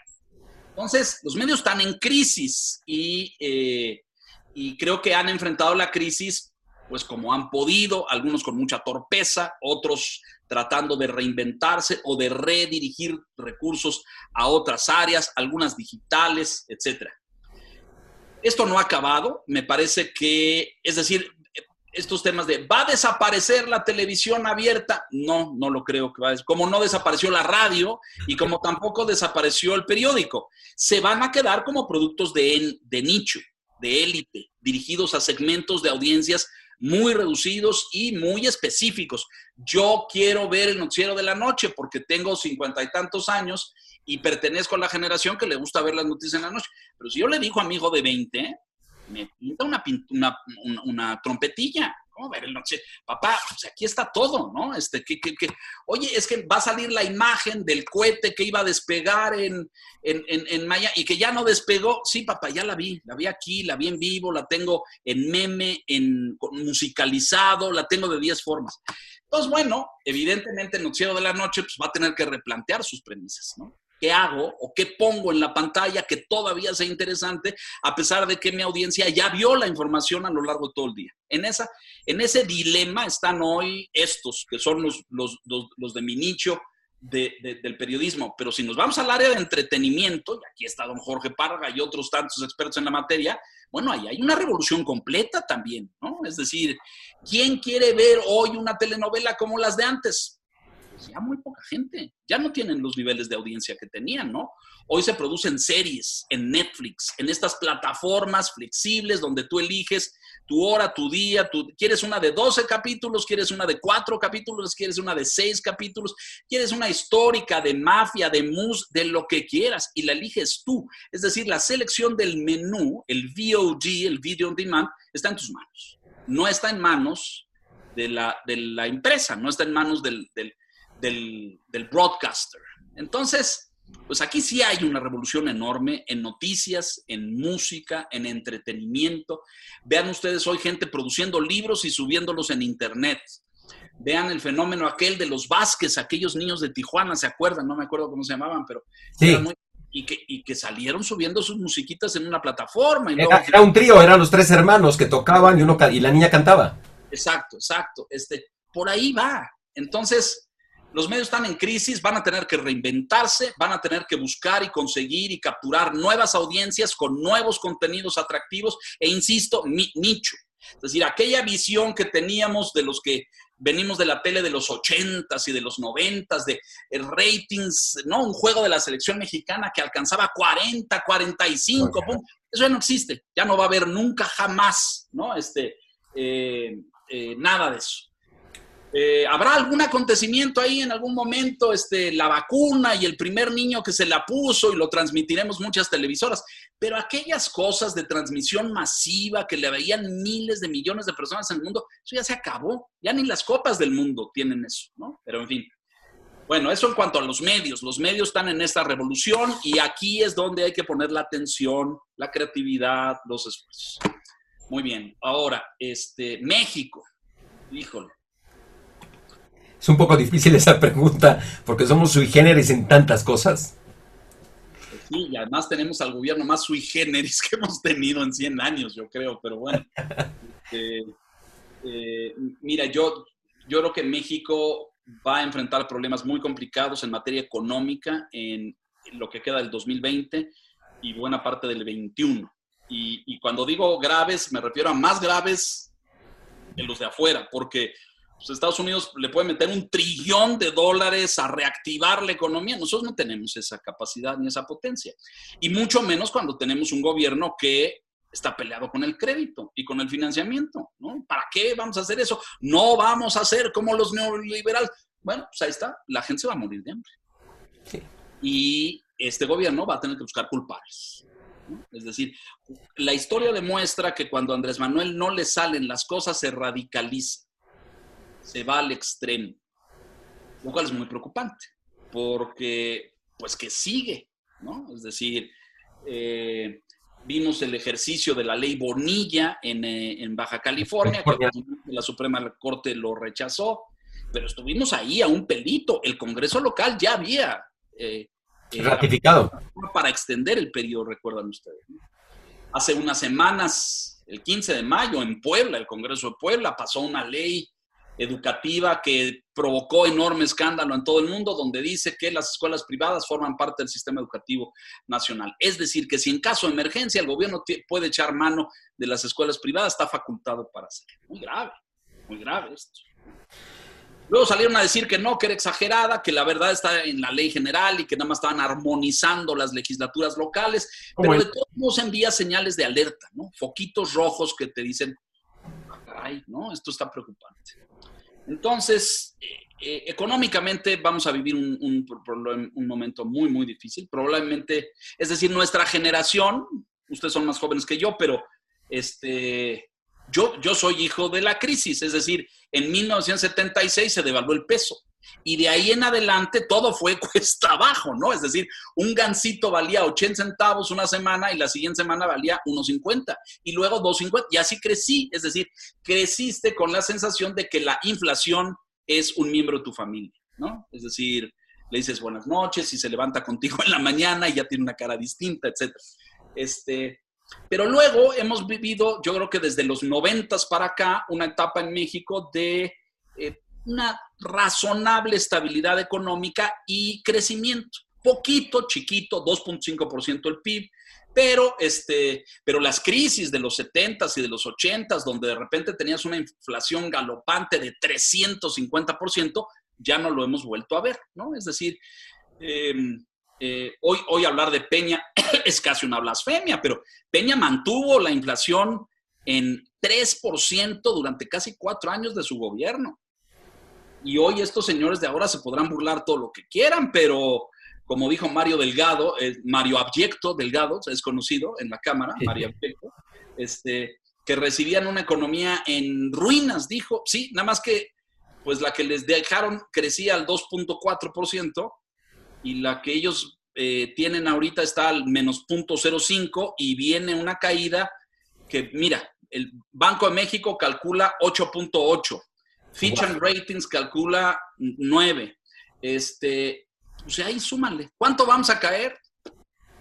entonces los medios están en crisis y, eh, y creo que han enfrentado la crisis pues como han podido, algunos con mucha torpeza, otros tratando de reinventarse o de redirigir recursos a otras áreas, algunas digitales, etc. Esto no ha acabado, me parece que, es decir, estos temas de ¿va a desaparecer la televisión abierta? No, no lo creo que va a Como no desapareció la radio y como tampoco desapareció el periódico. Se van a quedar como productos de, de nicho, de élite, dirigidos a segmentos de audiencias muy reducidos y muy específicos. Yo quiero ver el noticiero de la noche porque tengo cincuenta y tantos años y pertenezco a la generación que le gusta ver las noticias en la noche. Pero si yo le digo a mi hijo de 20, me pinta una, una, una trompetilla ver el noche? Papá, pues aquí está todo, ¿no? Este, que, que, oye, es que va a salir la imagen del cohete que iba a despegar en, en, en, Maya y que ya no despegó. Sí, papá, ya la vi, la vi aquí, la vi en vivo, la tengo en meme, en musicalizado, la tengo de 10 formas. Entonces, bueno, evidentemente el noticiero de la noche pues, va a tener que replantear sus premisas, ¿no? Qué hago o qué pongo en la pantalla que todavía sea interesante, a pesar de que mi audiencia ya vio la información a lo largo de todo el día. En, esa, en ese dilema están hoy estos, que son los, los, los, de mi nicho del periodismo. Pero si nos vamos al área de entretenimiento, y aquí está don Jorge Parga y otros tantos expertos en la materia, bueno, ahí hay una revolución completa también, ¿no? Es decir, ¿quién quiere ver hoy una telenovela como las de antes? Ya muy poca gente, ya no tienen los niveles de audiencia que tenían, ¿no? Hoy se producen series en Netflix, en estas plataformas flexibles donde tú eliges tu hora, tu día, tú quieres una de 12 capítulos, quieres una de 4 capítulos, quieres una de 6 capítulos, quieres una histórica de mafia, de mus, de lo que quieras y la eliges tú. Es decir, la selección del menú, el VOD, el Video on Demand, está en tus manos. No está en manos de la, de la empresa, no está en manos del del, broadcaster. Entonces, pues aquí sí hay una revolución enorme en noticias, en música, en entretenimiento. Vean ustedes hoy gente produciendo libros y subiéndolos en internet. Vean el fenómeno aquel de los Vázquez, aquellos niños de Tijuana, ¿se acuerdan? No me acuerdo cómo se llamaban, pero y, que, y, que, salieron subiendo sus musiquitas en una plataforma. Y era, un trío, eran los tres hermanos que tocaban y, uno, y la niña cantaba. Exacto, exacto. Este, por ahí va. Entonces, los medios están en crisis, van a tener que reinventarse, van a tener que buscar y conseguir y capturar nuevas audiencias con nuevos contenidos atractivos e, insisto, nicho. Es decir, aquella visión que teníamos de los que venimos de la tele de los 80s y de los 90s, de ratings, ¿no? Un juego de la selección mexicana que alcanzaba 40, 45, eso ya no existe, ya no va a haber nunca jamás, ¿no? Este, eh, eh, nada de eso. Eh, ¿Habrá algún acontecimiento ahí en algún momento, este, la vacuna y el primer niño que se la puso y lo transmitiremos muchas televisoras? Pero aquellas cosas de transmisión masiva que le veían miles de millones de personas en el mundo, eso ya se acabó. Ya ni las copas del mundo tienen eso, ¿no? Pero en fin. Bueno, eso en cuanto a los medios. Los medios están en esta revolución y aquí es donde hay que poner la atención, la creatividad, los esfuerzos. Muy bien. Ahora, este, México. Híjole es un poco difícil esa pregunta porque somos sui generis en tantas cosas. Sí, y además tenemos al gobierno más sui generis que hemos tenido en 100 años, yo creo, pero bueno. Este, eh, mira, yo, yo creo que México va a enfrentar problemas muy complicados en materia económica en lo que queda del 2020 y buena parte del 21. Y, y cuando digo graves, me refiero a más graves que los de afuera, porque pues Estados Unidos le puede meter un trillón de dólares a reactivar la economía. Nosotros no tenemos esa capacidad ni esa potencia. Y mucho menos cuando tenemos un gobierno que está peleado con el crédito y con el financiamiento. ¿no? ¿Para qué vamos a hacer eso? No vamos a hacer como los neoliberales. Bueno, pues ahí está, la gente se va a morir de hambre. Y este gobierno va a tener que buscar culpables. Es decir, la historia demuestra que cuando a Andrés Manuel no le salen las cosas, se radicaliza se va al extremo, lo cual es muy preocupante, porque pues que sigue, ¿no? Es decir, eh, vimos el ejercicio de la ley Bonilla en, eh, Baja California, que la Suprema Corte lo rechazó, pero estuvimos ahí a un pelito. El Congreso local ya había eh, ratificado para extender el periodo, recuerdan ustedes. Hace unas semanas, el 15 de mayo, en Puebla, el Congreso de Puebla pasó una ley educativa que provocó enorme escándalo en todo el mundo, donde dice que las escuelas privadas forman parte del sistema educativo nacional. Es decir, que si en caso de emergencia el gobierno puede echar mano de las escuelas privadas, está facultado para hacerlo. Muy grave, muy grave esto. Luego salieron a decir que no, que era exagerada, que la verdad está en la ley general y que nada más estaban armonizando las legislaturas locales, pero de todos modos envía señales de alerta, ¿no? Foquitos rojos que te dicen, ay, no, esto está preocupante. Entonces, eh, eh, económicamente vamos a vivir un, un, momento muy, muy difícil. Probablemente, es decir, nuestra generación, ustedes son más jóvenes que yo, pero este, yo, yo soy hijo de la crisis, es decir, en 1976 se devaluó el peso. Y de ahí en adelante todo fue cuesta abajo, ¿no? Es decir, un gansito valía 80 centavos una semana y la siguiente semana valía 1.50 y luego 2.50 y así crecí. Es decir, creciste con la sensación de que la inflación es un miembro de tu familia, ¿no? Es decir, le dices buenas noches y se levanta contigo en la mañana y ya tiene una cara distinta, etc. Este, pero luego hemos vivido, yo creo que desde los noventas para acá, una etapa en México de eh, una razonable estabilidad económica y crecimiento. Poquito, chiquito, 2.5% el PIB, pero, este, pero las crisis de los 70s y de los 80s, donde de repente tenías una inflación galopante de 350%, ya no lo hemos vuelto a ver, ¿no? Es decir, em, eh, hoy, hoy hablar de Peña es casi una blasfemia, pero Peña mantuvo la inflación en 3% durante casi cuatro años de su gobierno. Y hoy estos señores de ahora se podrán burlar todo lo que quieran, pero como dijo Mario Delgado, eh, Mario Abyecto Delgado, es conocido en la Cámara, Mario Abyecto, este, que recibían una economía en ruinas, dijo, sí, nada más que pues la que les dejaron crecía al 2.4% y la que ellos eh, tienen ahorita está al menos 0.05 y viene una caída que, mira, el Banco de México calcula 8.8 Fitch and Ratings calcula 9. Este, o sea, ahí súmale. ¿Cuánto vamos a caer?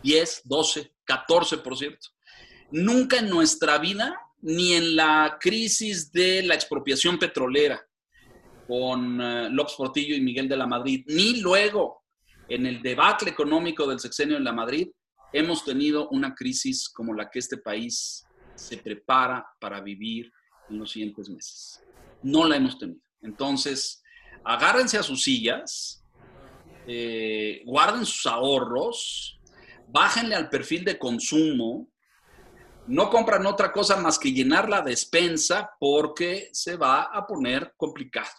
10, 12, 14%. Nunca en nuestra vida, ni en la crisis de la expropiación petrolera con uh, López Portillo y Miguel de la Madrid, ni luego en el debacle económico del sexenio en la Madrid, hemos tenido una crisis como la que este país se prepara para vivir en los siguientes meses no la hemos tenido. Entonces, agárrense a sus sillas, eh, guarden sus ahorros, bájenle al perfil de consumo, no compran otra cosa más que llenar la despensa porque se va a poner complicado.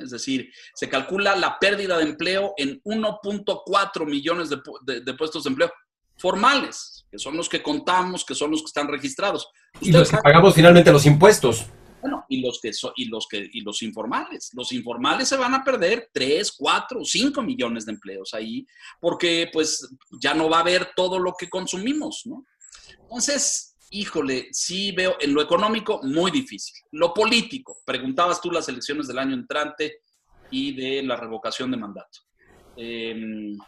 Es decir, se calcula la pérdida de empleo en 1.4 millones de, puestos de empleo formales, que son los que contamos, que son los que están registrados. y los que pagamos finalmente los impuestos. Bueno, y los que y los que y los informales, los informales se van a perder 3, 4, 5 millones de empleos ahí, porque pues ya no va a haber todo lo que consumimos, ¿no? Entonces, híjole, sí veo en lo económico muy difícil. Lo político, preguntabas tú las elecciones del año entrante y de la revocación de mandato. Em,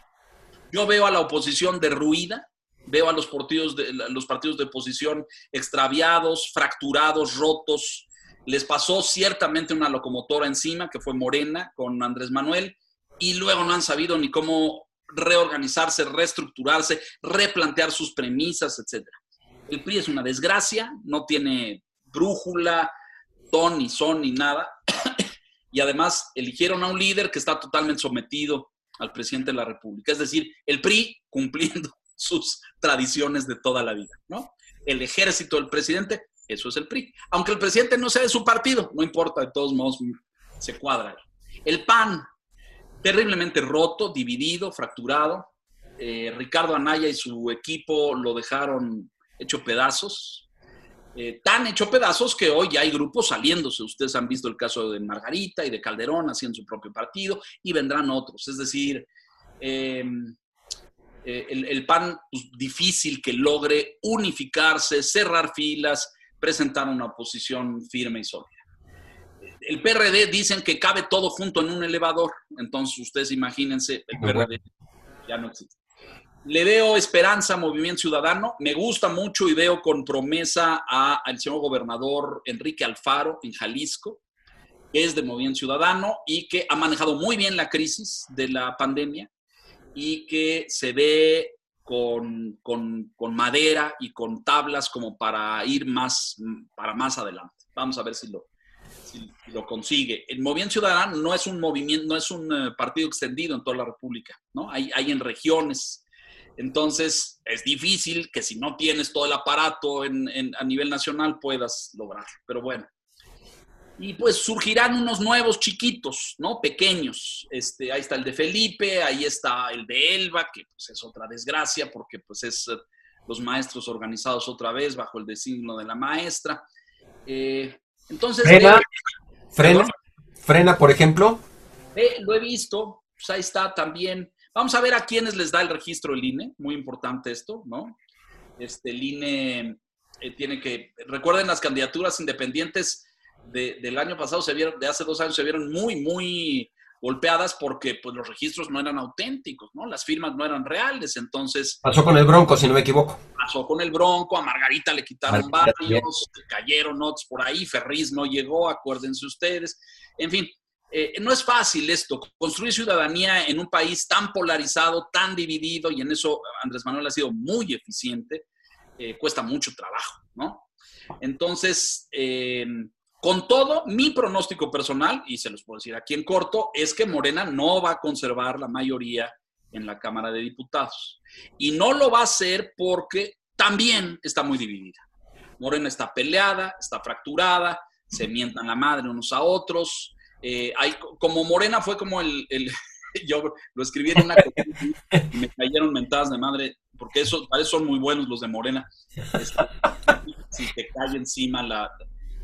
yo veo a la oposición derruida, veo a los partidos de, los partidos de oposición extraviados, fracturados, rotos, les pasó ciertamente una locomotora encima, que fue Morena con Andrés Manuel, y luego no han sabido ni cómo reorganizarse, reestructurarse, replantear sus premisas, etc. El PRI es una desgracia, no tiene brújula, ton, ni son, ni nada. y además eligieron a un líder que está totalmente sometido al presidente de la República. Es decir, el PRI cumpliendo sus tradiciones de toda la vida, ¿no? El ejército del presidente eso es el PRI. Aunque el presidente no sea de su partido, no importa, de todos modos se cuadra. El PAN, terriblemente roto, dividido, fracturado. Eh, Ricardo Anaya y su equipo lo dejaron hecho pedazos. Eh, tan hecho pedazos que hoy ya hay grupos saliéndose. Ustedes han visto el caso de Margarita y de Calderón haciendo su propio partido y vendrán otros. Es decir, eh, eh, el, PAN pues, difícil que logre unificarse, cerrar filas, presentar una oposición firme y sólida. El PRD dicen que cabe todo junto en un elevador, entonces ustedes imagínense, el PRD ya no existe. Le veo esperanza a Movimiento Ciudadano, me gusta mucho y veo con promesa al señor gobernador Enrique Alfaro en Jalisco, que es de Movimiento Ciudadano y que ha manejado muy bien la crisis de la pandemia y que se ve con, madera y con tablas como para ir más, para más adelante. Vamos a ver si lo, lo consigue. El Movimiento Ciudadano no es un movimiento, no es un eh, partido extendido en toda la República, ¿no? Hay, hay en regiones. Entonces, es difícil que si no tienes todo el aparato a nivel nacional puedas lograr. Pero bueno, y pues surgirán unos nuevos chiquitos, ¿no? Pequeños. Este, ahí está el de Felipe, ahí está el de Elba, que pues es otra desgracia porque pues es eh, los maestros organizados otra vez bajo el designo de la maestra. Eh, entonces... Frena, frena, frena, por ejemplo. Eh, lo he visto, pues ahí está también. Vamos a ver a quiénes les da el registro el INE, muy importante esto, ¿no? Este, el INE tiene que, recuerden las candidaturas independientes, del año pasado, se vieron, de hace dos años, se vieron muy, muy golpeadas porque pues, los registros no eran auténticos, ¿no? Las firmas no eran reales, entonces... Pasó con el Bronco, si no me equivoco. Pasó con el Bronco, a Margarita le quitaron varios, cayeron otros por ahí, Ferriz no llegó, acuérdense ustedes. En fin, eh, no es fácil esto, construir ciudadanía en un país tan polarizado, tan dividido, y en eso Andrés Manuel ha sido muy eficiente, eh, cuesta mucho trabajo, ¿no? Entonces, eh, con todo, mi pronóstico personal, y se los puedo decir aquí en corto, es que Morena no va a conservar la mayoría en la Cámara de Diputados. Y no lo va a hacer porque también está muy dividida. Morena está peleada, está fracturada, se mientan la madre unos a otros. Eh, hay, como Morena fue como el, yo lo escribí en una y me cayeron mentadas de madre, porque eso, para eso son muy buenos los de Morena. Este, si te cae encima la,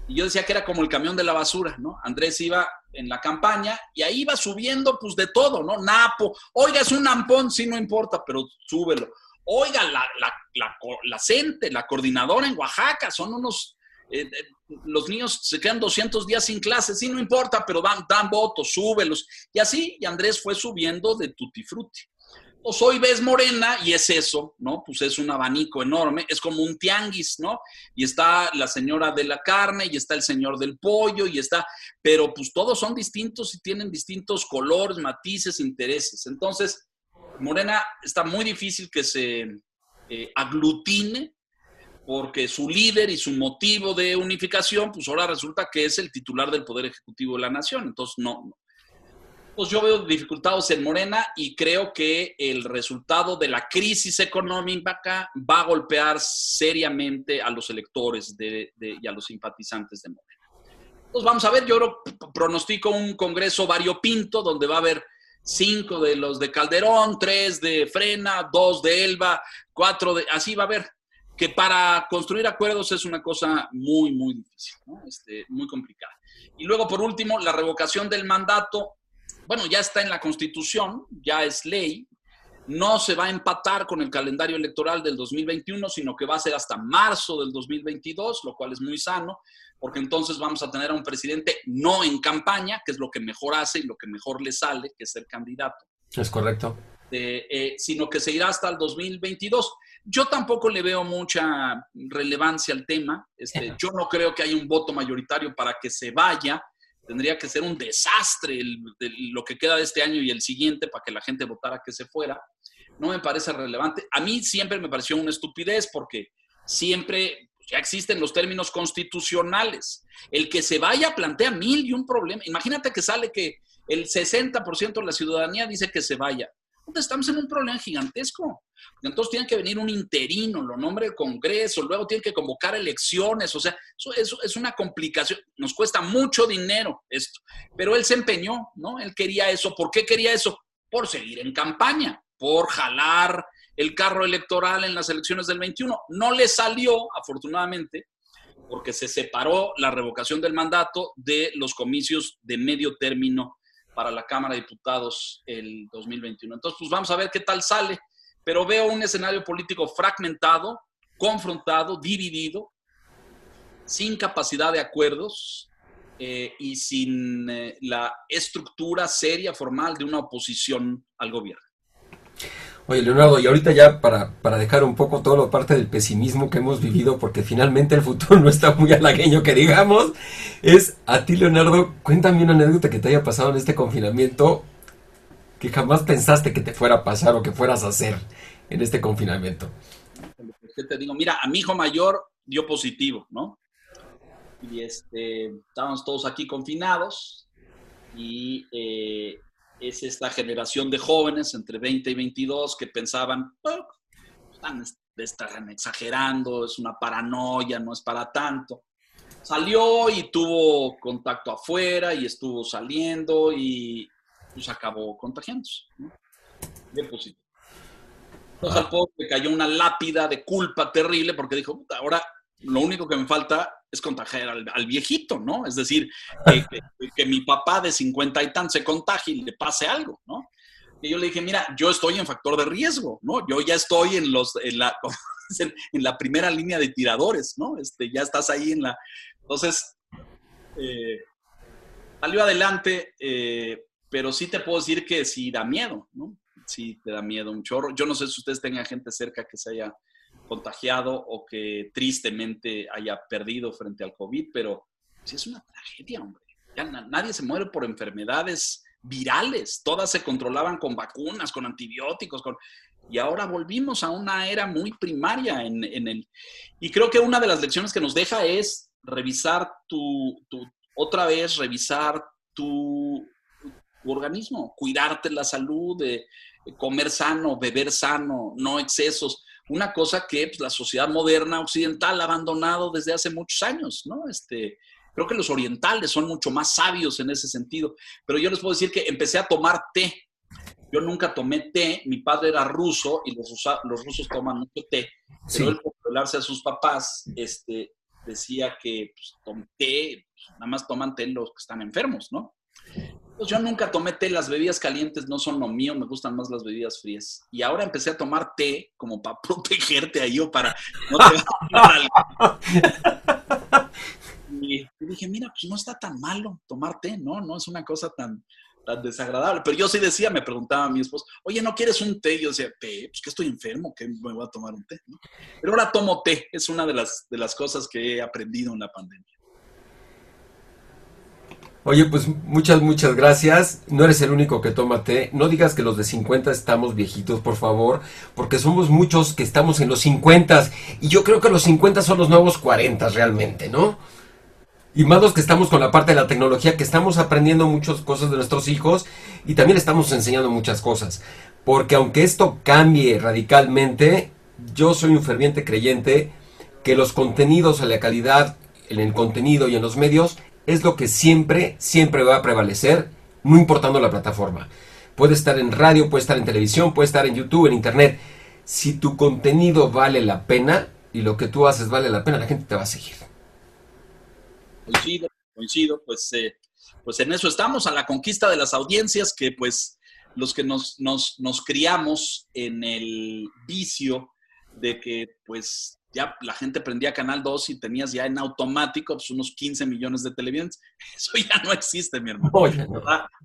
y yo decía que era como el camión de la basura, ¿no? Andrés iba en la campaña y ahí iba subiendo pues de todo, ¿no? Napo, oiga, es un ampón, sí, no importa, pero súbelo. Oiga, la, la, la, la la coordinadora en Oaxaca, son unos, eh, eh, los niños se quedan 200 días sin clases, sí, no importa, pero dan, dan votos, súbelos. Y así, y Andrés fue subiendo de tutti frutti pues hoy ves morena y es eso, ¿no? Pues es un abanico enorme, es como un tianguis, ¿no? Y está la señora de la carne y está el señor del pollo y está, pero pues todos son distintos y tienen distintos colores, matices, intereses. Entonces, Morena está muy difícil que se eh, aglutine porque su líder y su motivo de unificación, pues ahora resulta que es el titular del Poder Ejecutivo de la Nación. Entonces, no, pues yo veo dificultados en Morena y creo que el resultado de la crisis económica va a golpear seriamente a los electores y a los simpatizantes de Morena. Pues vamos a ver, yo pronostico un congreso variopinto donde va a haber cinco de los de Calderón, tres de Frena, dos de Elba, cuatro de... Así va a haber. Que para construir acuerdos es una cosa muy, muy difícil, este, muy complicada. Y luego, por último, la revocación del mandato bueno, ya está en la Constitución, ya es ley, no se va a empatar con el calendario electoral del 2021, sino que va a ser hasta marzo del 2022, lo cual es muy sano, porque entonces vamos a tener a un presidente no en campaña, que es lo que mejor hace y lo que mejor le sale, que es ser candidato. Es correcto. Eh, sino que se irá hasta el 2022. Yo tampoco le veo mucha relevancia al tema. Este, yo no creo que haya un voto mayoritario para que se vaya tendría que ser un desastre lo que queda de este año y el siguiente para que la gente votara que se fuera. No me parece relevante. A mí siempre me pareció una estupidez porque siempre ya existen los términos constitucionales. El que se vaya plantea mil y un problema. Imagínate que sale que el 60% de la ciudadanía dice que se vaya estamos en un problema gigantesco. Entonces tiene que venir un interino, lo nombre el Congreso, luego tiene que convocar elecciones, o sea, eso, es una complicación, nos cuesta mucho dinero esto, pero él se empeñó, ¿no? Él quería eso, ¿por qué quería eso? Por seguir en campaña, por jalar el carro electoral en las elecciones del 21. No le salió, afortunadamente, porque se separó la revocación del mandato de los comicios de medio término para la Cámara de Diputados el 2021. Entonces, pues vamos a ver qué tal sale. pero veo un escenario político fragmentado, confrontado, dividido, sin capacidad de acuerdos eh, y sin eh, la estructura seria, formal de una oposición al gobierno. Oye, Leonardo, y ahorita ya para, para dejar un poco todo lo parte del pesimismo que hemos vivido, porque finalmente el futuro no está muy halagueño que digamos, es a ti, Leonardo, cuéntame una anécdota que te haya pasado en este confinamiento que jamás pensaste que te fuera a pasar o que fueras a hacer en este confinamiento. ¿Qué te digo? Mira, a mi hijo mayor dio positivo, ¿no? Y este, estábamos todos aquí confinados y eh, es esta generación de jóvenes entre 20 y 22 que pensaban, oh, están, exagerando, es una paranoia, no es para tanto. Salió y tuvo contacto afuera y estuvo saliendo y pues acabó contagiándose. ¿no? De positivo. Entonces al poco le cayó una lápida de culpa terrible porque dijo, ahora lo único que me falta es contagiar al, viejito, ¿no? Es decir, que, mi papá de 50 y tan se contagie y le pase algo, ¿no? Y yo le dije, mira, yo estoy en factor de riesgo, ¿no? Yo ya estoy en, los, la, en la primera línea de tiradores, ¿no? Este, ya estás ahí en la... Entonces, eh, salió adelante, eh, pero sí te puedo decir que sí da miedo, ¿no? Sí te da miedo un chorro. Yo no sé si ustedes tengan gente cerca que se haya contagiado o que tristemente haya perdido frente al COVID, pero sí es una tragedia, hombre. Nadie se muere por enfermedades virales, todas se controlaban con vacunas, con antibióticos, con... y ahora volvimos a una era muy primaria en, el... Y creo que una de las lecciones que nos deja es revisar tu, otra vez, revisar tu, organismo, cuidarte la salud, comer sano, beber sano, no excesos una cosa que pues, la sociedad moderna occidental ha abandonado desde hace muchos años, ¿no? Este, creo que los orientales son mucho más sabios en ese sentido, pero yo les puedo decir que empecé a tomar té. Yo nunca tomé té, mi padre era ruso y los, los rusos toman mucho té, pero él por hablarse a sus papás, este, decía que pues, té, pues, nada más toman té los que están enfermos, ¿no? Pues yo nunca tomé té, las bebidas calientes no son lo mío, me gustan más las bebidas frías. Y ahora empecé a tomar té como para protegerte ahí o para no te Y dije, mira, pues no está tan malo tomar té, ¿no? No es una cosa tan, tan desagradable. Pero yo sí decía, me preguntaba a mi esposo, oye, ¿no quieres un té? Y yo decía, té, pues que estoy enfermo, que me voy a tomar un té, Pero ahora tomo té, es una de las, de las cosas que he aprendido en la pandemia. Oye, pues muchas, muchas gracias. No eres el único que toma té. No digas que los de 50 estamos viejitos, por favor, porque somos muchos que estamos en los 50 y yo creo que los 50 son los nuevos 40 realmente, ¿no? Y más los que estamos con la parte de la tecnología, que estamos aprendiendo muchas cosas de nuestros hijos y también estamos enseñando muchas cosas. Porque aunque esto cambie radicalmente, yo soy un ferviente creyente que los contenidos, la calidad en el contenido y en los medios es lo que siempre, siempre va a prevalecer, no importando la plataforma. Puede estar en radio, puede estar en televisión, puede estar en YouTube, en Internet. Si tu contenido vale la pena y lo que tú haces vale la pena, la gente te va a seguir. Coincido, coincido, pues, eh, pues en eso estamos, a la conquista de las audiencias, que pues los que nos, nos, nos criamos en el vicio de que pues ya la gente prendía Canal 2 y tenías ya en automático pues, unos 15 millones de televidentes. Eso ya no existe, mi hermano.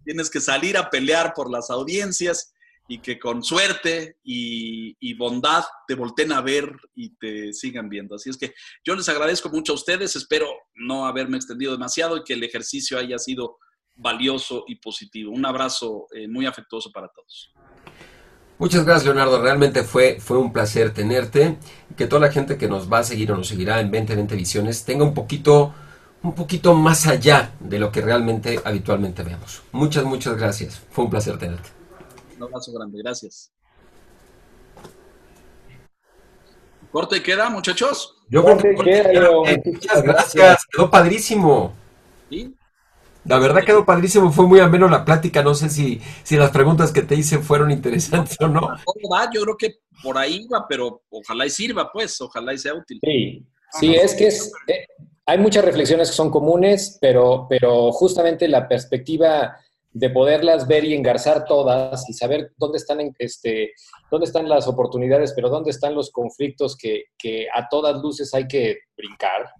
Tienes que salir a pelear por las audiencias y que con suerte y, y, bondad te volteen a ver y te sigan viendo. Así es que yo les agradezco mucho a ustedes, espero no haberme extendido demasiado y que el ejercicio haya sido valioso y positivo. Un abrazo eh, muy afectuoso para todos. Muchas gracias, Leonardo. Realmente fue, fue un placer tenerte. Que toda la gente que nos va a seguir o nos seguirá en 2020 Visiones tenga un poquito, un poquito más allá de lo que realmente habitualmente vemos. Muchas, muchas gracias. Fue un placer tenerte. Un abrazo grande. Gracias. ¿Corte queda, muchachos? Yo creo que queda. Muchas gracias. Quedó padrísimo. ¿Sí? La verdad quedó padrísimo, fue muy ameno la plática. No sé si, si las preguntas que te hice fueron interesantes o no. Yo creo que por ahí va, pero ojalá y sirva, pues, ojalá y sea útil. Sí, sí, es que es, eh, hay muchas reflexiones que son comunes, pero, pero justamente la perspectiva de poderlas ver y engarzar todas y saber dónde están, este, dónde están las oportunidades, pero dónde están los conflictos que, que a todas luces hay que brincar,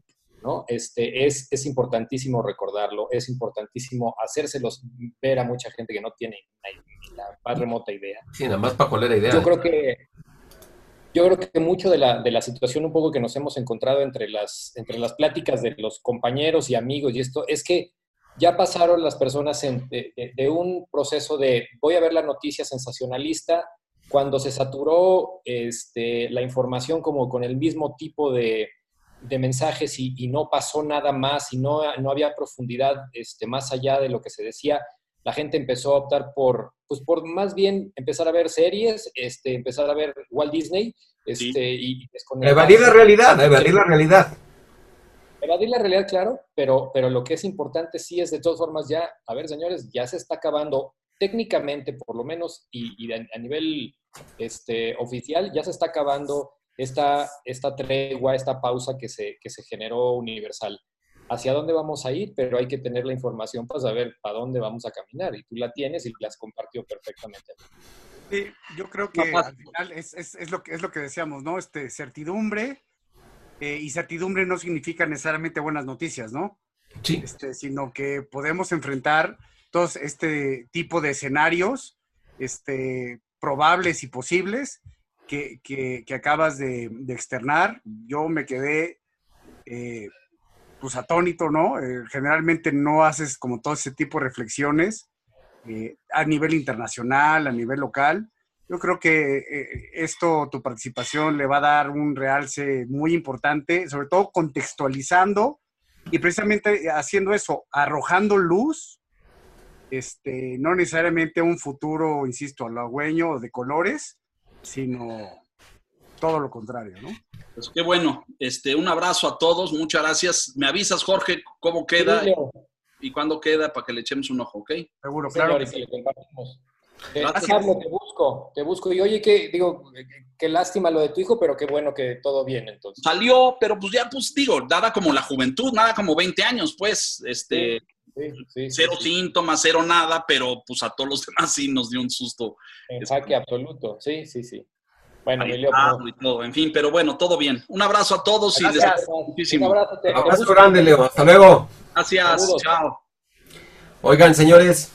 ¿no? Este, es, es importantísimo recordarlo, es importantísimo hacérselos ver a mucha gente que no tiene ni la más remota idea. Sí, nada más para la idea. Yo creo que yo creo que mucho de la, de la, situación un poco que nos hemos encontrado entre las, entre las pláticas de los compañeros y amigos y esto es que ya pasaron las personas de, un proceso de voy a ver la noticia sensacionalista cuando se saturó este, la información como con el mismo tipo de, mensajes y, no pasó nada más y no, no había profundidad este, más allá de lo que se decía, la gente empezó a optar por, pues por más bien empezar a ver series, este, empezar a ver Walt Disney este, y Evadir la realidad, evadir la realidad. Evadir la realidad, claro, pero, pero lo que es importante sí es de todas formas ya, a ver señores, ya se está acabando técnicamente por lo menos y, a, nivel este, oficial ya se está acabando esta, esta tregua, esta pausa que se, que se generó universal. Hacia dónde vamos a ir, pero hay que tener la información para saber para dónde vamos a caminar y tú la tienes y las compartió perfectamente. Sí, yo creo que al final es, es, es, lo que, es lo que decíamos, ¿no? Este, certidumbre, eh, y certidumbre no significa necesariamente buenas noticias, ¿no? Sí. Este, sino que podemos enfrentar todos este tipo de escenarios este, probables y posibles que, acabas de, externar. Yo me quedé eh, pues atónito, ¿no? Eh, generalmente no haces como todo ese tipo de reflexiones a nivel internacional, a nivel local yo creo que eh, esto, tu participación le va a dar un realce muy importante, sobre todo contextualizando y precisamente haciendo eso, arrojando luz, este, no necesariamente un futuro, insisto, halagüeño de colores, sino todo lo contrario, ¿no? Pues qué bueno. Este, un abrazo a todos, muchas gracias. Me avisas, Jorge, cómo queda y cuándo queda para que le echemos un ojo, ¿ok? Seguro, claro. que le compartimos. Eh, te busco, te busco. Y oye, que digo, qué lástima lo de tu hijo, pero qué bueno que todo bien entonces. Salió, pero pues ya, pues digo, nada como la juventud, nada como 20 años, pues, este, cero síntomas, cero nada, pero pues a todos los demás sí nos dio un susto. En jaque absoluto, sí, sí, sí. Bueno, Emilio, y todo, en fin, pero bueno, todo bien. Un abrazo a todos Gracias. y Un abrazo, te, abrazo grande, Leo. Hasta luego. Gracias, chao. Oigan, señores,